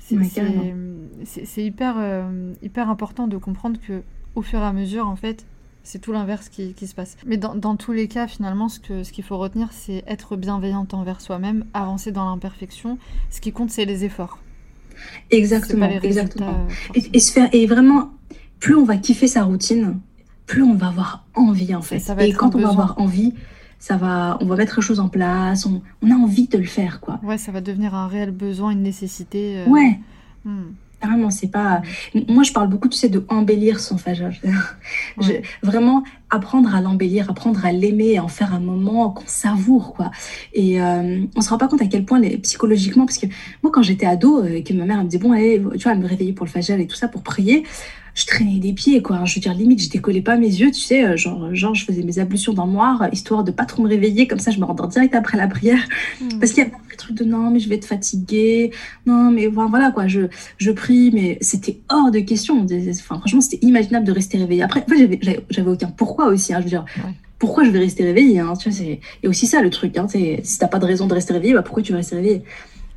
c'est hyper, euh, hyper important de comprendre que au fur et à mesure, en fait, c'est tout l'inverse qui, qui, se passe. Mais dans, dans, tous les cas, finalement, ce qu'il ce qu'il faut retenir, c'est être bienveillante envers soi-même, avancer dans l'imperfection. Ce qui compte, c'est les efforts. Exactement. exactement. Euh, et, se faire, et vraiment, plus on va kiffer sa routine, plus on va avoir envie, en fait. et quand on va avoir envie, ça va, on va mettre les choses en place, on, on, a envie de le faire, quoi. Ouais, ça va devenir un réel besoin, une nécessité. Euh, ouais. Hmm. Carrément, c'est pas. Moi, je parle beaucoup, tu sais, de embellir son phagage. Vraiment apprendre à l'embellir, apprendre à l'aimer, en faire un moment qu'on savoure, quoi. Et euh, on se rend pas compte à quel point, les, psychologiquement, parce que moi, quand j'étais ado, euh, que ma mère me disait bon, allez, tu vois, elle me réveillait pour le phagel et tout ça pour prier je traînais des pieds, quoi. Je veux dire, limite, je décollais pas mes yeux, tu sais. Genre, genre je faisais mes ablutions dans le noir, histoire de pas trop me réveiller. Comme ça, je me rendors direct après la prière. Hmm. Parce qu'il y avait un truc de non, mais je vais être fatiguée. Non, mais voilà, quoi. Je, je prie, mais c'était hors de question. Enfin, franchement, c'était imaginable de rester réveillée. Après, j'avais aucun pourquoi aussi. Hein, je veux dire, pourquoi je vais rester réveillée hein, tu vois, a aussi ça, le truc. Hein, si t'as pas de raison de rester réveillée, bah, pourquoi tu vas rester réveillée?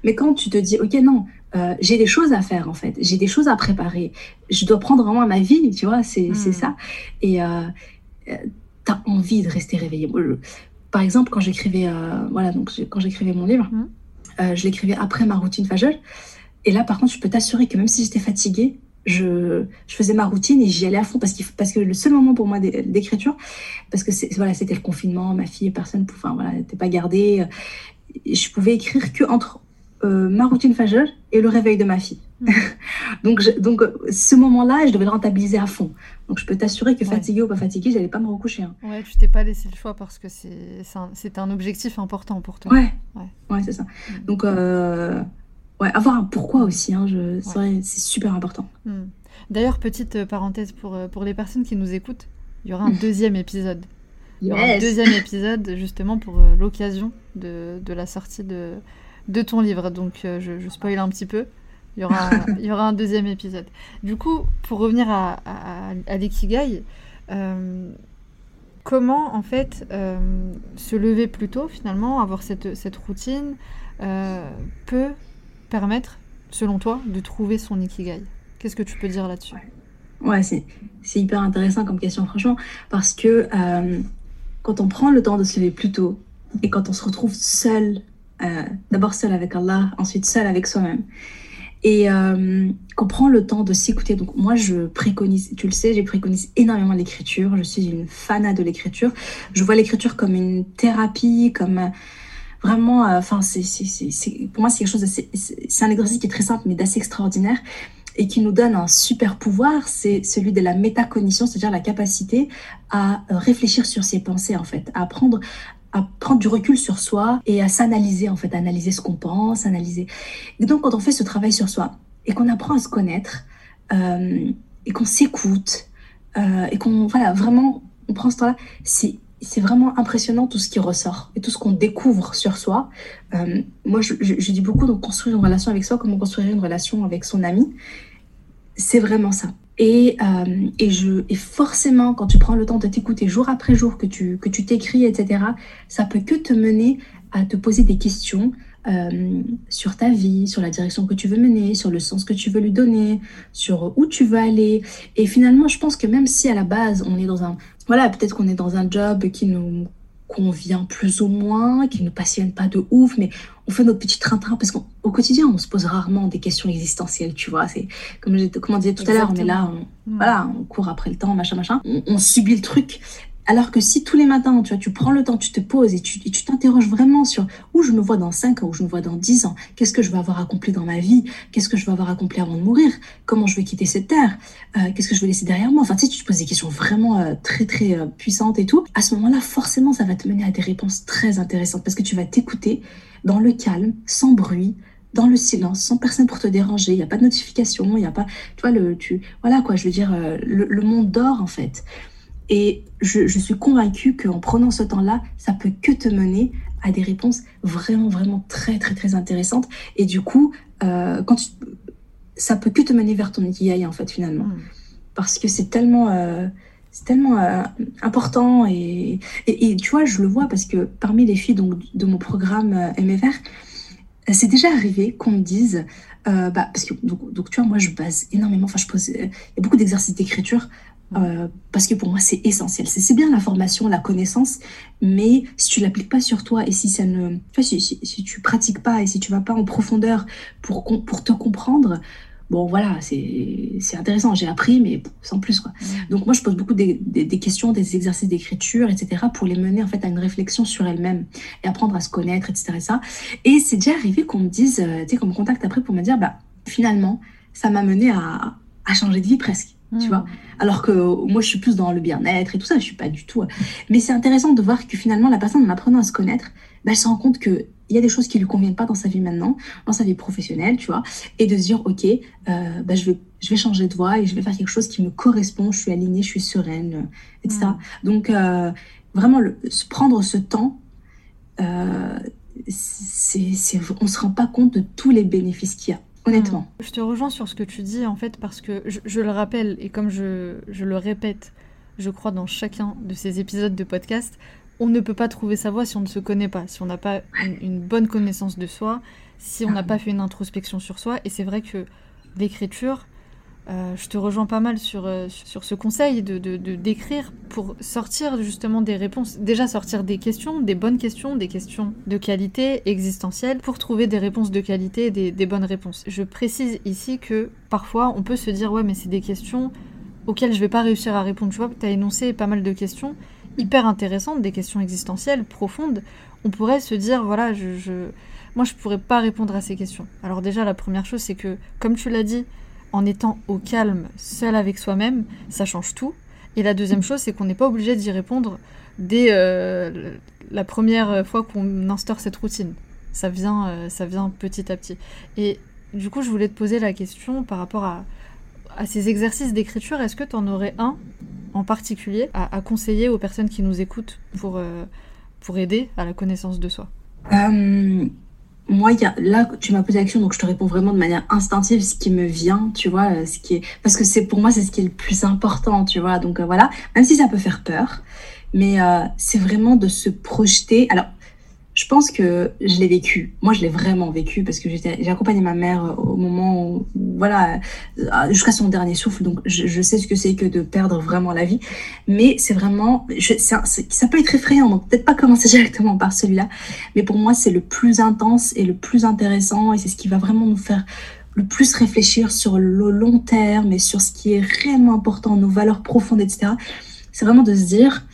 Mais quand tu te dis, OK, non, euh, j'ai des choses à faire en fait, j'ai des choses à préparer, je dois prendre vraiment ma vie, tu vois, c'est hmm. ça. Et euh, euh, tu as envie de rester réveillé. par exemple, quand j'écrivais voilà, donc, quand j'écrivais mon livre, hmm. je l'écrivais après ma routine Fagel. Et là, par contre, je peux t'assurer que même si j'étais fatiguée, je, je, faisais ma routine et j'y allais à fond parce, parce que le seul moment pour moi d'écriture, parce que voilà, c'était le confinement, ma fille, personne, enfin voilà, n'était pas gardée, je pouvais écrire que entre euh, ma routine Fajr et le réveil de ma fille. Mm. donc, donc ce moment-là, je devais le rentabiliser à fond. Donc, je peux t'assurer que fatiguée ou pas fatiguée, j'allais pas me recoucher. Hein. Ouais, tu t'es pas laissé le choix parce que c'est un, un, objectif important pour toi. Ouais, ouais, c'est ça. Mm. Donc, euh, ouais, avoir un pourquoi aussi, hein, c'est super important. Mm. D'ailleurs, petite parenthèse pour, euh, pour les personnes qui nous écoutent, il y aura un deuxième épisode. Il y aura un deuxième épisode justement pour l'occasion de, de la sortie de de ton livre. Donc euh, je, je spoil un petit peu. Il y, aura, il y aura un deuxième épisode. Du coup, pour revenir à, à, l'ikigai, euh, comment en fait euh, se lever plus tôt finalement, avoir cette, cette routine, peut permettre, selon toi, de trouver son ikigai? Qu'est-ce que tu peux dire là-dessus? Ouais, c'est, c'est hyper intéressant comme question, franchement, parce que quand on prend le temps de se lever plus tôt et quand on se retrouve seul d'abord seul avec Allah, ensuite seul avec soi-même. Et euh, qu'on prend le temps de s'écouter. Donc moi, je préconise, tu le sais, j'ai préconise énormément l'écriture. Je suis une fanat de l'écriture. Je vois l'écriture comme une thérapie, comme euh, vraiment, euh, enfin, c'est, pour moi, c'est quelque chose c'est un exercice qui est très simple, mais d'assez extraordinaire et qui nous donne un super pouvoir, c'est celui de la métacognition, c'est-à-dire la capacité à réfléchir sur ses pensées, en fait, à apprendre à prendre du recul sur soi et à s'analyser, en fait, à analyser ce qu'on pense, analyser. Et donc, quand on fait ce travail sur soi et qu'on apprend à se connaître euh, et qu'on s'écoute euh, et qu'on, voilà, vraiment, on prend ce temps-là, c'est c'est vraiment impressionnant tout ce qui ressort et tout ce qu'on découvre sur soi. Euh, moi, je, dis beaucoup, donc construire une relation avec soi, comment construire une relation avec son ami. C'est vraiment ça. Et, euh, et forcément, quand tu prends le temps de t'écouter jour après jour, que tu que tu t'écris, etc., ça peut que te mener à te poser des questions euh, sur ta vie, sur la direction que tu veux mener, sur le sens que tu veux lui donner, sur où tu veux aller. Et finalement, je pense que même si à la base, on est dans un... Voilà, peut-être qu'on est dans un job qui nous convient plus ou moins, qui ne nous passionne pas de ouf, mais on fait notre petit train-train parce qu'au quotidien, on se pose rarement des questions existentielles, tu vois. C'est comme, comme on disait tout à l'heure, on est là, on, voilà, on court après le temps, machin, machin. on subit le truc. Alors que si tous les matins, tu vois, tu prends le temps, tu te poses et tu t'interroges vraiment sur où je me vois dans 5 ans, où je me vois dans 10 ans, qu'est-ce que je vais avoir accompli dans ma vie, qu'est-ce que je vais avoir accompli avant de mourir, comment je vais quitter cette terre, euh, qu'est-ce que je vais laisser derrière moi. Enfin, tu sais, tu te poses des questions vraiment euh, très, très euh, puissantes et tout. À ce moment-là, forcément, ça va te mener à des réponses très intéressantes parce que tu vas t'écouter dans le calme, sans bruit, dans le silence, sans personne pour te déranger. Il n'y a pas de notification, il n'y a pas, tu vois, le, tu, voilà quoi, je veux dire, le, le monde dort en fait. Et je, suis convaincue qu'en prenant ce temps-là, ça peut que te mener à des réponses vraiment, vraiment très, très, très intéressantes. Et du coup, euh, quand ça peut que te mener vers ton ikigai, en fait, finalement. Hmm. Parce que c'est tellement, euh, c'est tellement euh, important. Et, et, tu vois, je le vois parce que parmi les filles donc, de mon programme MFR, c'est déjà arrivé qu'on me dise, bah, parce que donc, donc, tu vois, moi je base énormément, enfin je pose, il y a beaucoup d'exercices d'écriture euh, parce que pour moi, c'est essentiel. C'est bien la formation, la connaissance, mais si tu l'appliques pas sur toi et si ça ne, si, si, tu pratiques pas et si tu vas pas en profondeur pour, pour te comprendre, bon voilà, c'est intéressant. J'ai appris, mais sans plus quoi. Donc moi, je pose beaucoup des, des, questions, des exercices d'écriture, etc., pour les mener en fait à une réflexion sur elle-même et apprendre à se connaître, etc. Et, ça. et c'est déjà arrivé qu'on me dise, euh, tu sais, qu'on me contacte après pour me dire, bah finalement, ça m'a mené à, à changer de vie presque tu vois. Hmm. Alors que moi, je suis plus dans le bien-être et tout ça, je suis pas du tout. Mais c'est intéressant de voir que finalement, la personne, en apprenant à se connaître, bah, elle se rend compte qu'il il y a des choses qui lui conviennent pas dans sa vie maintenant, dans sa vie professionnelle, tu vois, et de se dire, ok, euh, bah, je, vais, je vais changer de voie et je vais faire quelque chose qui me correspond, je suis alignée, je suis sereine, euh, etc. Mm. Donc, euh, vraiment, le, prendre ce temps, euh, c'est, on se rend pas compte de tous les bénéfices qu'il y a. Honnêtement. Mm. Je te rejoins sur ce que tu dis en fait parce que je, je le rappelle et comme je, je le répète, je crois dans chacun de ces épisodes de podcast, on ne peut pas trouver sa voix si on ne se connaît pas, si on n'a pas une, bonne connaissance de soi, si on n'a pas fait une introspection sur soi. Et c'est vrai que l'écriture, euh, je te rejoins pas mal sur, euh, sur ce conseil de, d'écrire pour sortir justement des réponses. Déjà sortir des questions, des bonnes questions, des questions de qualité existentielle, pour trouver des réponses de qualité et des, bonnes réponses. Je précise ici que parfois on peut se dire ouais mais c'est des questions auxquelles je vais pas réussir à répondre. Tu vois, tu as énoncé pas mal de questions hyper intéressantes, des questions existentielles, profondes, on pourrait se dire, voilà, je, je... moi je pourrais pas répondre à ces questions. Alors déjà, la première chose, c'est que, comme tu l'as dit, en étant au calme, seul avec soi-même, ça change tout. Et la deuxième chose, c'est qu'on n'est pas obligé d'y répondre dès euh, la première fois qu'on instaure cette routine. Ça vient, euh, ça vient petit à petit. Et du coup, je voulais te poser la question par rapport à, ces exercices d'écriture. Est-ce que tu en aurais un en particulier à, conseiller aux personnes qui nous écoutent pour, euh, pour aider à la connaissance de soi? Moi, y a, là, tu m'as posé la question, donc je te réponds vraiment de manière instinctive, ce qui me vient, tu vois, euh, ce qui est... parce que c'est pour moi, c'est ce qui est le plus important, tu vois. Donc voilà, même si ça peut faire peur, mais c'est vraiment de se projeter. Alors, je pense que je l'ai vécu. Moi, je l'ai vraiment vécu parce que j'ai accompagné ma mère au moment où, voilà, jusqu'à son dernier souffle. Donc, je, sais ce que c'est que de perdre vraiment la vie. Mais c'est vraiment, ça peut être effrayant. Donc, peut-être pas commencer directement par celui-là. Mais pour moi, c'est le plus intense et le plus intéressant. Et c'est ce qui va vraiment nous faire le plus réfléchir sur le long terme et sur ce qui est réellement important, nos valeurs profondes, etc. C'est vraiment de se dire,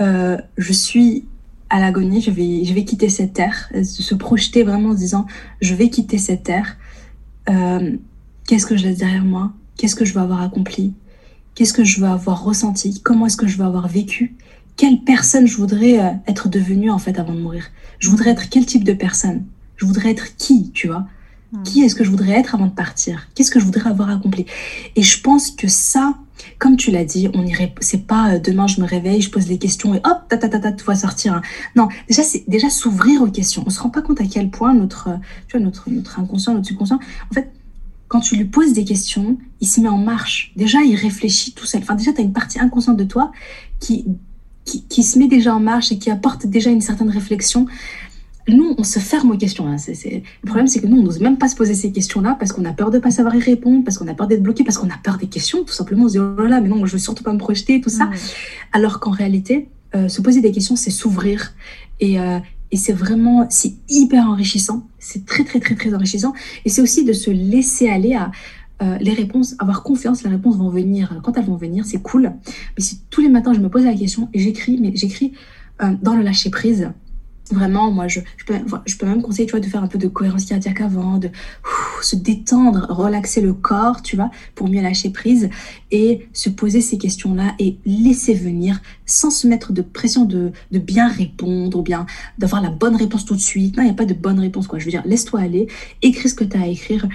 euh, je suis à l'agonie, je vais, je vais quitter cette terre, se projeter vraiment en se disant, je vais quitter cette terre. Euh, qu'est-ce que je laisse derrière moi? Qu'est-ce que je veux avoir accompli? Qu'est-ce que je veux avoir ressenti? Comment est-ce que je veux avoir vécu? Quelle personne je voudrais euh, être devenue en fait avant de mourir? Je voudrais être quel type de personne? Je voudrais être qui, tu vois? Qui est-ce que je voudrais être avant de partir? Qu'est-ce que je voudrais avoir accompli? Et je pense que ça, comme tu l'as dit, on irait, c'est pas euh, demain je me réveille, je pose des questions et hop, ta ta ta ta, tout va sortir. Hein. Non, déjà c'est déjà s'ouvrir aux questions. On se rend pas compte à quel point notre, euh, tu vois, notre notre inconscient, notre subconscient, en fait, quand tu lui poses des questions, il se met en marche. Déjà, il réfléchit tout seul. Enfin, déjà, tu as une partie inconsciente de toi qui, qui, qui, se met déjà en marche et qui apporte déjà une certaine réflexion nous, on se ferme aux questions. Hein. Le problème, c'est que nous, on n'ose même pas se poser ces questions-là parce qu'on a peur de ne pas savoir y répondre, parce qu'on a peur d'être bloqué, parce qu'on a peur des questions. Tout simplement, on se dit, oh là là, mais non, je veux surtout pas me projeter, tout ça. Alors qu'en réalité, euh, se poser des questions, c'est s'ouvrir. Et, euh, et c'est vraiment, c'est hyper enrichissant. C'est très, très, très, très enrichissant. Et c'est aussi de se laisser aller à, euh, les réponses, avoir confiance, les réponses vont venir. Quand elles vont venir, c'est cool. Mais si tous les matins, je me pose la question et j'écris, mais j'écris dans le lâcher prise, Vraiment, moi, je, je, peux, je peux même conseiller, tu vois, de faire un peu de cohérence cardiaque avant, de se détendre, relaxer le corps, tu vois, pour mieux lâcher prise et se poser ces questions-là et laisser venir sans se mettre de pression de, de bien répondre ou bien d'avoir la bonne réponse tout de suite. Non, il n'y a pas de bonne réponse, quoi. Je veux dire, laisse-toi aller, écris ce que tu as à écrire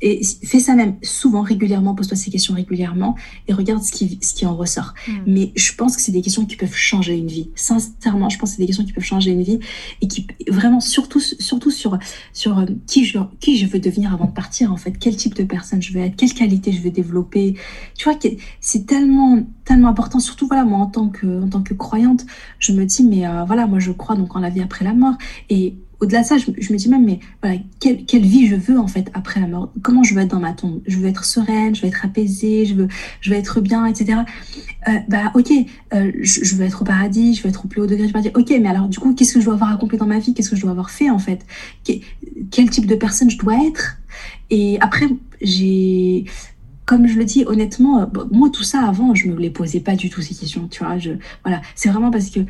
et fais ça même souvent, régulièrement, pose-toi ces questions régulièrement et regarde ce qui, ce qui en ressort. Hmm. Mais je pense que c'est des questions qui peuvent changer une vie. Sincèrement, je pense que c'est des questions qui peuvent changer une vie et qui vraiment, surtout, surtout sur, sur euh, qui, je, qui je veux devenir avant de partir, en fait. Quel type de personne je veux être, quelle qualité je veux développer? Tu vois, c'est tellement, tellement important. Surtout, voilà, moi, en tant que, en tant que croyante, je me dis, mais euh, voilà, moi, je crois donc en la vie après la mort. Et au-delà de ça, je, me dis même, mais voilà, quelle, vie je veux en fait après la mort Comment je veux être dans ma tombe? Je veux être sereine, je veux être apaisée, je veux, je veux être bien, etc. Euh, bah ok, euh, je, veux être au paradis, je veux être au plus haut degré du paradis. Ok, mais alors du coup, qu'est-ce que je dois avoir accompli dans ma vie? Qu'est-ce que je dois avoir fait en fait? Quel type de personne je dois être? Et après, j'ai comme je le dis honnêtement, euh, moi tout ça avant, je me les posais pas du tout ces questions, tu vois. Je, voilà, c'est vraiment parce que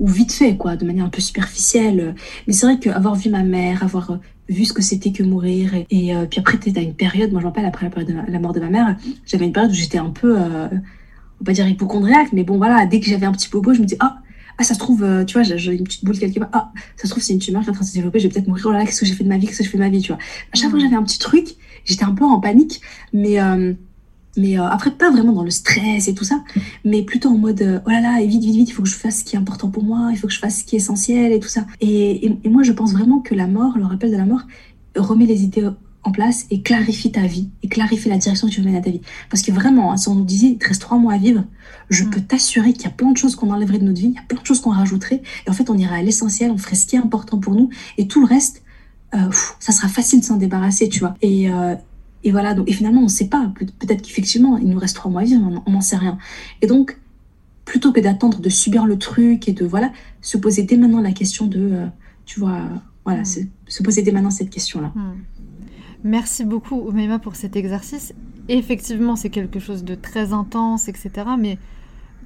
ou vite fait, quoi, de manière un peu superficielle. Mais c'est vrai qu'avoir vu ma mère, avoir vu ce que c'était que mourir, et, euh, puis après, tu à une période, moi je rappelle, après la, mort de ma mère, j'avais une période où j'étais un peu, euh, on va pas dire hypochondriaque, mais bon, voilà, dès que j'avais un petit bobo, je me dis, ah, ah, ça se trouve, euh, tu vois, j'ai une petite boule quelque part. Ah, ça se trouve, c'est une tumeur qui est en train de se développer, je vais peut-être mourir. Oh là là, qu'est-ce que j'ai fait de ma vie, qu'est-ce que je fais de ma vie, tu vois. À chaque fois que j'avais un petit truc, j'étais un peu en panique, mais, euh, mais euh, après, pas vraiment dans le stress et tout ça, mais plutôt en mode, oh là là, vite, vite, vite, il faut que je fasse ce qui est important pour moi, il faut que je fasse ce qui est essentiel et tout ça. Et, et, et moi, je pense vraiment que la mort, le rappel de la mort, remet les idées en place et clarifie ta vie et clarifie la direction que tu veux mener à ta vie. Parce que vraiment, hein, si on nous disait il te reste trois mois à vivre, je mm. peux t'assurer qu'il y a plein de choses qu'on enlèverait de notre vie, il y a plein de choses qu'on rajouterait. Et en fait, on irait à l'essentiel, on ferait ce qui est important pour nous. Et tout le reste, euh, ça sera facile de s'en débarrasser, tu vois. Et, euh, et voilà, donc, et finalement, on ne sait pas. Peut-être qu'effectivement, il nous reste trois mois à vivre, on n'en sait rien. Et donc, plutôt que d'attendre de subir le truc et de, voilà, se poser dès maintenant la question de, euh, tu vois, voilà, mm. se poser dès maintenant cette question-là. Mm. Merci beaucoup, Omeima, pour cet exercice. Effectivement, c'est quelque chose de très intense, etc. Mais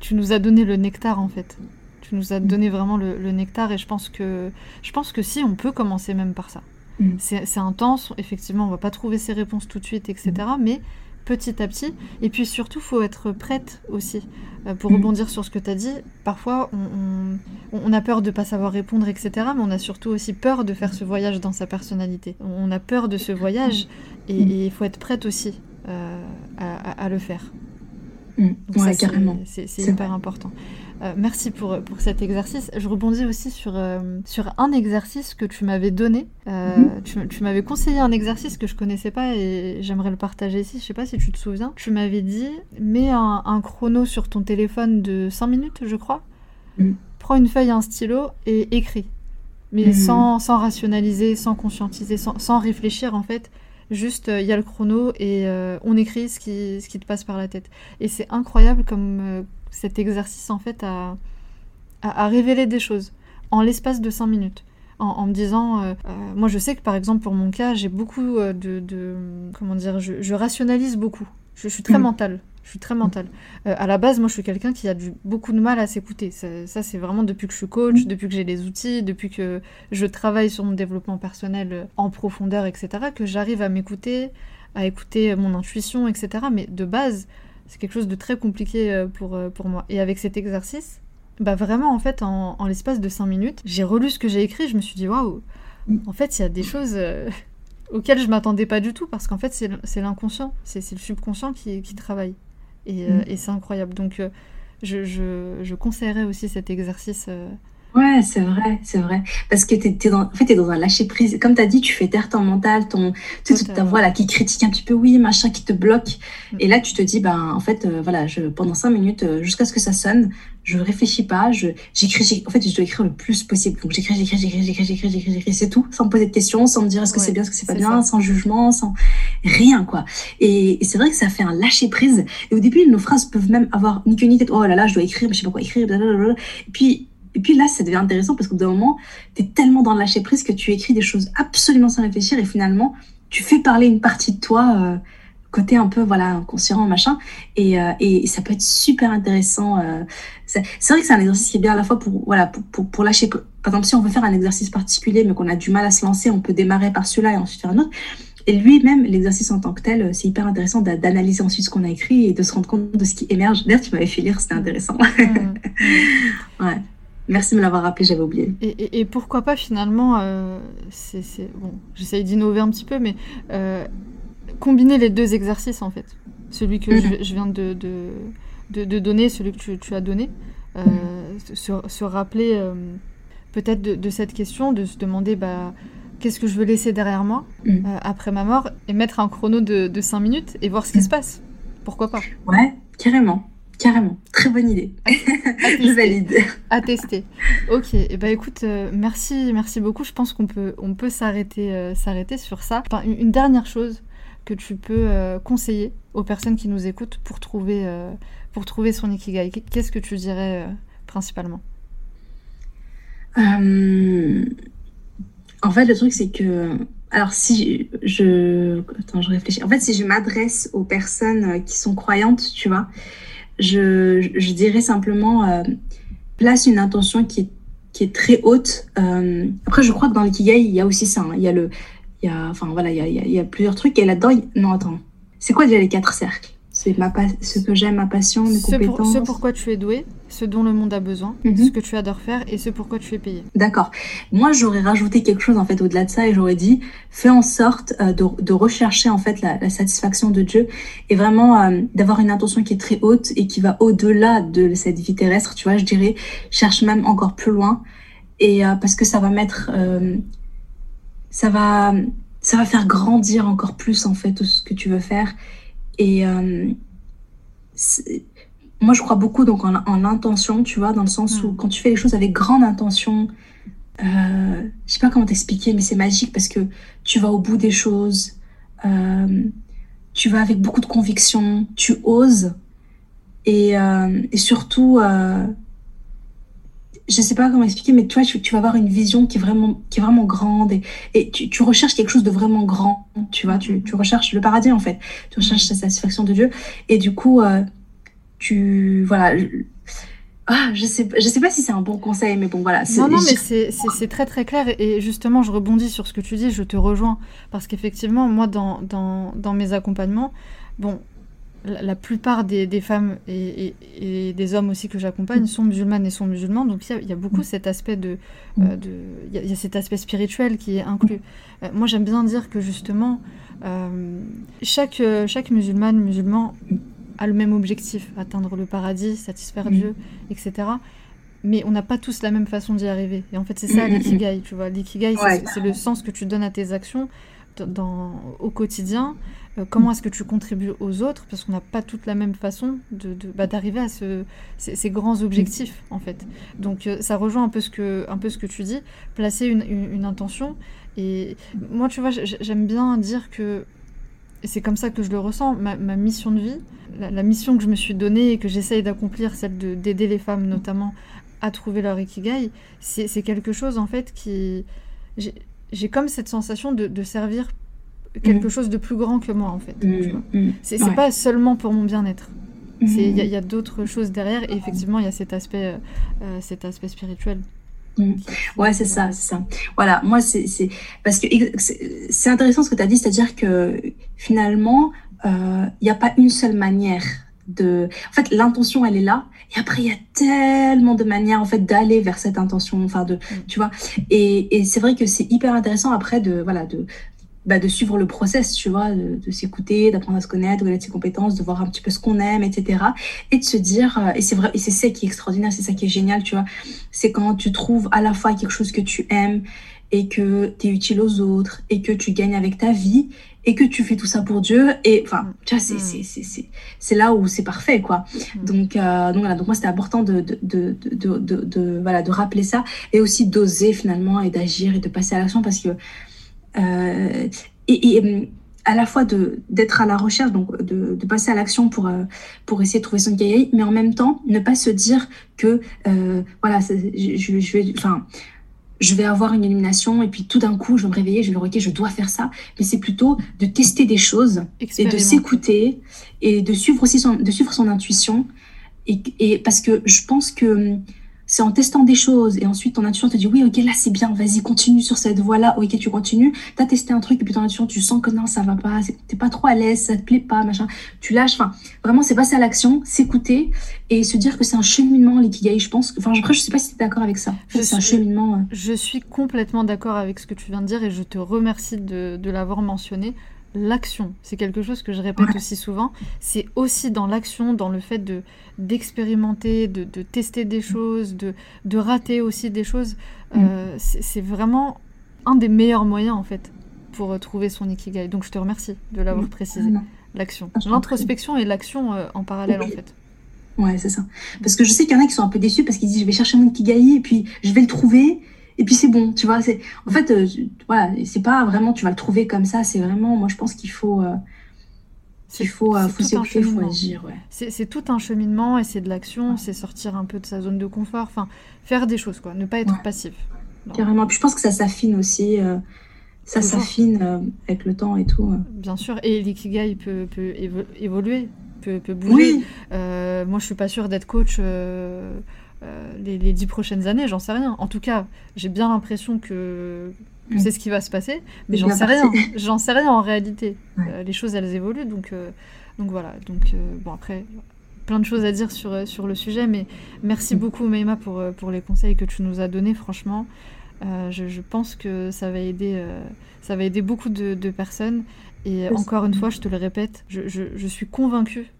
tu nous as donné le nectar, en fait. Tu nous as mm. donné vraiment le, nectar et je pense que je pense que si on peut commencer même par ça. Mm. C'est intense, effectivement, on va pas trouver ses réponses tout de suite, etc. Mm. Mais petit à petit. Et puis surtout, faut être prête aussi. Euh, pour rebondir sur ce que tu as dit, parfois on, a peur de ne pas savoir répondre, etc. Mais on a surtout aussi peur de faire ce voyage dans sa personnalité. On a peur de ce voyage et il faut être prête aussi euh, à, le faire. Donc carrément. C'est hyper important. Euh, merci pour, pour cet exercice. Je rebondis aussi sur, euh, sur un exercice que tu m'avais donné. Euh, mhm. Tu, tu m'avais conseillé un exercice que je connaissais pas et j'aimerais le partager ici. Je sais pas si tu te souviens. Tu m'avais dit mets un, un, chrono sur ton téléphone de 5 minutes, je crois. Mhm. Prends une feuille, un stylo et écris. Mais mhm. sans, sans, rationaliser, sans conscientiser, sans, sans réfléchir en fait. Juste, il y a le chrono et on écrit ce qui, ce qui te passe par la tête. Et c'est incroyable comme, cet exercice en fait à, à, révéler des choses en l'espace de 5 minutes. En, me disant, euh, euh, moi je sais que par exemple pour mon cas, j'ai beaucoup euh, de, comment dire, je, rationalise beaucoup. Je, suis très mm. mentale. Je suis très mentale. à la base, moi, je suis quelqu'un qui a du, beaucoup de mal à s'écouter. Ça, c'est vraiment depuis que je suis coach, mm. depuis que j'ai les outils, depuis que je travaille sur mon développement personnel en profondeur, etc., que j'arrive à m'écouter, à écouter mon intuition, etc. Mais de base, c'est quelque chose de très compliqué euh, pour, euh, pour moi. Et avec cet exercice, bah vraiment, en fait, en, l'espace de 5 minutes, j'ai relu ce que j'ai écrit, je me suis dit, waouh, en fait, il y a des choses euh, auxquelles je m'attendais pas du tout, parce qu'en fait, c'est l'inconscient, c'est le subconscient qui, qui travaille. Et, mm. et c'est incroyable. Donc, je, je, je, conseillerais aussi cet exercice Ouais, c'est vrai, c'est vrai. Parce que tu es, dans, en fait, es dans un lâcher-prise. Comme tu as dit, tu fais taire ton mental, ton, ta voix là qui critique un petit peu, oui, machin, qui te bloque. Mm. Et là, tu te dis, ben, en fait, euh, voilà, je, pendant cinq minutes, euh, jusqu'à ce que ça sonne, je réfléchis pas, je, j'écris, en fait, je dois écrire le plus possible. Donc, j'écris, j'écris, j'écris, j'écris, j'écris, j'écris, j'écris, c'est tout, sans me poser de questions, sans me dire est-ce que c'est bien, est-ce que c'est pas bien, sans jugement, sans rien, quoi. Et, et c'est vrai que ça fait un lâcher-prise. Et au début, nos phrases peuvent même avoir ni queue ni tête. Oh là là, je dois écrire, mais je sais pas quoi écrire, blablabla. Et puis, et puis là, ça devient intéressant parce qu'au bout d'un moment, tu es tellement dans le lâcher prise que tu écris des choses absolument sans réfléchir et finalement, tu fais parler une partie de toi, euh, côté un peu voilà inconscient, machin. Et, euh, et, ça peut être super intéressant. Euh, c'est vrai que c'est un exercice qui est bien à la fois pour, voilà, pour, pour, pour, lâcher. Par exemple, si on veut faire un exercice particulier mais qu'on a du mal à se lancer, on peut démarrer par celui-là et ensuite faire un autre. Et lui-même, l'exercice en tant que tel, c'est hyper intéressant d'analyser ensuite ce qu'on a écrit et de se rendre compte de ce qui émerge. D'ailleurs, tu m'avais fait lire, c'était intéressant. Ouais. Merci de me l'avoir rappelé, j'avais oublié. Et, pourquoi pas finalement, euh, c'est, bon, j'essaye d'innover un petit peu, mais euh, combiner les deux exercices en fait. Celui que je, mhm. viens de, de, de, donner, celui que tu, tu as donné. Euh, mhm. se, rappeler peut-être de, cette question, de se demander bah, qu'est-ce que je veux laisser derrière moi mhm. après ma mort, et mettre un chrono de, de 5 minutes et voir ce qui se passe. Pourquoi pas Ouais, carrément. Carrément, très bonne idée. je valide. À tester. Ok, et eh ben écoute, euh, merci, merci beaucoup. Je pense qu'on peut, on peut s'arrêter, euh, s'arrêter sur ça. Enfin, une, dernière chose que tu peux euh, conseiller aux personnes qui nous écoutent pour trouver, pour trouver son ikigai. Qu'est-ce que tu dirais principalement? En fait, le truc c'est que alors, si je. Attends, je réfléchis. En fait, si je m'adresse aux personnes qui sont croyantes, tu vois, je, je dirais simplement euh, place une intention qui est, qui est très haute. Euh, après, je crois que dans l'ikigai, il y a aussi ça. Hein. Il y a le, il y a, enfin voilà, il y a, il y a plusieurs trucs. Et là-dedans, non, attends. C'est quoi déjà les quatre cercles? C'est ma ce que j'aime, ma passion, mes ce compétences. ce pourquoi tu es doué, ce dont le monde a besoin, Mhm. ce que tu adores faire et ce pourquoi tu es payé. D'accord. Moi, j'aurais rajouté quelque chose en fait au-delà de ça et j'aurais dit fais en sorte euh, de, de rechercher en fait la, la satisfaction de Dieu et vraiment euh, d'avoir une intention qui est très haute et qui va au-delà de cette vie terrestre. Tu vois, je dirais cherche même encore plus loin et euh, parce que ça va mettre, ça va, ça va faire grandir encore plus en fait tout ce que tu veux faire et euh, moi, je crois beaucoup donc en, en intention, tu vois, dans le sens où Mm. quand tu fais les choses avec grande intention, euh, je sais pas comment t'expliquer, mais c'est magique parce que tu vas au bout des choses, euh, tu vas avec beaucoup de conviction, tu oses et, euh, et surtout, euh, je sais pas comment expliquer, mais toi, tu, tu vas avoir une vision qui est vraiment, qui est vraiment grande et, et tu, tu recherches quelque chose de vraiment grand, tu vois, tu, tu recherches le paradis en fait, tu recherches la satisfaction de Dieu. Et du coup, euh, tu, voilà, je- ah, je sais, je sais pas si c'est un bon conseil, mais bon, voilà. Non, non, mais c'est très très clair. Et justement je rebondis sur ce que tu dis, je te rejoins. Parce qu'effectivement moi dans, dans, dans mes accompagnements, bon, la, plupart des, des femmes et, et- et des hommes aussi que j'accompagne sont musulmanes et sont musulmans, donc il y a, il y a beaucoup cet aspect de, euh, de il y, a- il y a cet aspect spirituel qui est inclus. Euh, moi j'aime bien dire que justement euh, chaque, euh, chaque musulmane, musulman a le même objectif, atteindre le paradis, satisfaire Mm. Dieu, etc mais on n'a pas tous la même façon d'y arriver. Et en fait, c'est ça Mm, mm, l'ikigai, tu vois. L'ikigai, c'est- Ouais. c'est le sens que tu donnes à tes actions dans- au quotidien. Euh, comment est-ce que tu contribues aux autres? Parce qu'on n'a pas toute la même façon de, bah, d'arriver à ce, ces, grands objectifs, en fait. Donc, euh, ça rejoint un peu ce que, un peu ce que tu dis, placer une, intention. Et moi, tu vois, j'aime bien dire que c'est comme ça que je le ressens, ma, mission de vie, la, mission que je me suis donnée et que j'essaye d'accomplir, celle de- d'aider les femmes notamment à trouver leur ikigai, c'est quelque chose en fait qui... j'ai- comme cette sensation de servir quelque Mhm. chose de plus grand que moi en fait. tu vois. Mm, mm. C'est Ouais. pas seulement pour mon bien-être. Mm. Il y a, d'autres choses derrière et effectivement il y a cet aspect, euh, euh, cet aspect spirituel. Mm. qui- Ouais, c'est ça, c'est ça. Voilà, moi, c'est parce que c'est intéressant ce que tu as dit, c'est-à-dire que finalement, euh, il n'y a pas une seule manière de. En fait, l'intention, elle est là, et après, il y a tellement de manières en fait d'aller vers cette intention, enfin de, tu vois. Et, et c'est vrai que c'est hyper intéressant après de, voilà, de. Bah, de suivre le process, tu vois, de, de s'écouter, d'apprendre à se connaître, de connaître ses compétences, de voir un petit peu ce qu'on aime, etc. Et de se dire, euh, et c'est vrai, et c'est ça qui est extraordinaire, c'est ça qui est génial, tu vois, c'est quand tu trouves à la fois quelque chose que tu aimes et que tu es utile aux autres et que tu gagnes avec ta vie et que tu fais tout ça pour Dieu et enfin tu vois c'est Mm. c'est c'est c'est c'est là où c'est parfait quoi Mm. donc euh, donc voilà donc moi c'était important de de, de de de de voilà de rappeler ça et aussi d'oser finalement et d'agir et de passer à l'action parce que et, et hum, à la fois de d'être à la recherche donc de, de passer à l'action pour euh, pour essayer de trouver son ikigai mais en même temps ne pas se dire que euh, voilà je, vais enfin je vais avoir une illumination et puis tout d'un coup je vais me réveiller je vais dire ok je dois faire ça. Mais c'est plutôt de tester des choses et de s'écouter et de suivre aussi son, de suivre son intuition. Et, et parce que je pense que hum, c'est en testant des choses et ensuite ton intuition te dit oui ok là c'est bien vas-y continue sur cette voie là ok tu continues. T'as testé un truc et puis ton intuition tu sens que non ça va pas t'es pas trop à l'aise ça te plaît pas machin. Tu lâches enfin vraiment c'est passer à l'action s'écouter et se dire que c'est un cheminement l'ikigai je pense enfin après je sais pas si t'es d'accord avec ça. Je c'est un suis- cheminement euh, Je suis complètement d'accord avec ce que tu viens de dire et je te remercie de, de l'avoir mentionné. L'action, c'est quelque chose que je répète Ouais. aussi souvent. C'est aussi dans l'action, dans le fait de d'expérimenter, de, de tester des choses, de, de rater aussi des choses. Euh, c'est vraiment un des meilleurs moyens en fait pour trouver son ikigai. Donc je te remercie de l'avoir précisé. non. L'action, Ah, l'introspection et l'action euh, en parallèle en fait. Ouais, c'est ça. Parce que je sais qu'il y en a qui sont un peu déçus parce qu'ils disent je vais chercher mon ikigai et puis je vais le trouver et puis c'est bon, tu vois. C'est en fait, euh, voilà, c'est pas vraiment tu vas le trouver comme ça. C'est vraiment, moi je pense qu'il faut, euh, qu'il faut, euh, c'est faut tout un s'écouter, faut cheminement. agir. Ouais. C'est tout un cheminement et c'est de l'action, c'est sortir un peu de sa zone de confort, enfin faire des choses quoi, ne pas être Ouais. passif. Non. Carrément. Puis je pense que ça s'affine aussi. euh, ça s'affine avec le temps et tout. Bien sûr, et l'ikigai peut, peut évo- évoluer, peut, peut bouger. Oui. Moi je suis pas sûre d'être coach les, les dix prochaines années, j'en sais rien. En tout cas, j'ai bien l'impression que, que Mm. c'est ce qui va se passer, mais j'en sais rien. J'en sais rien en réalité. Euh, les choses elles évoluent donc. euh, donc voilà. Donc bon après, plein de choses à dire sur, sur le sujet, mais merci mm. beaucoup Meima pour, pour les conseils que tu nous as donnés. Franchement, je, je, pense que ça va aider, ça va aider beaucoup de, de personnes. Et encore une fois, je te le répète, je, je, je suis convaincue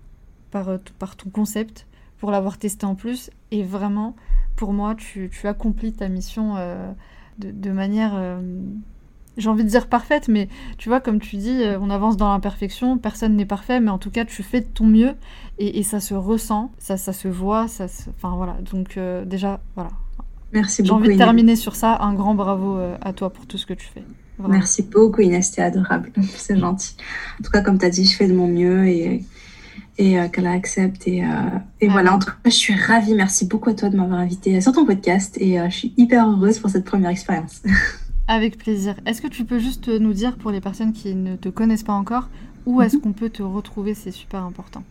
par, par ton concept pour l'avoir testé en plus. Et vraiment, pour moi, tu, tu accomplis ta mission euh, de, de, manière, euh, j'ai envie de dire parfaite, mais tu vois, comme tu dis, euh, on avance dans l'imperfection, personne n'est parfait, mais en tout cas, tu fais de ton mieux et, et ça se ressent, ça, ça se voit, ça enfin voilà. Donc déjà, voilà. Merci beaucoup. J'ai envie de terminer sur ça. Un grand bravo à toi pour tout ce que tu fais. Merci beaucoup Inès, t'es adorable, c'est gentil. En tout cas, comme tu as dit, je fais de mon mieux et et euh, qu'elle accepte. Et, euh, et voilà, en tout cas, je suis ravie. Merci beaucoup à toi de m'avoir invité sur ton podcast et euh, je suis hyper heureuse pour cette première expérience. Avec plaisir. Est-ce que tu peux juste nous dire pour les personnes qui ne te connaissent pas encore où est-ce mhm. qu'on peut te retrouver? C'est super important.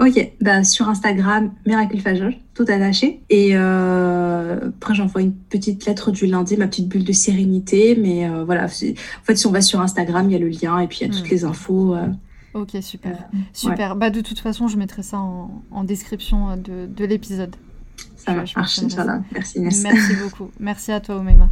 Ok, bah, sur Instagram, Miracle Fajol, tout attaché. Et euh, après, j'envoie une petite lettre du lundi, ma petite bulle de sérénité. Mais euh, voilà, en fait, si on va sur Instagram, il y a le lien et puis il y a toutes hmm. les infos. Euh, Ok, super. Euh, super. Bah, de toute façon, je mettrai ça en, en description de, de l'épisode. Ça marche, Merci Merci beaucoup. Merci à toi, Omeima.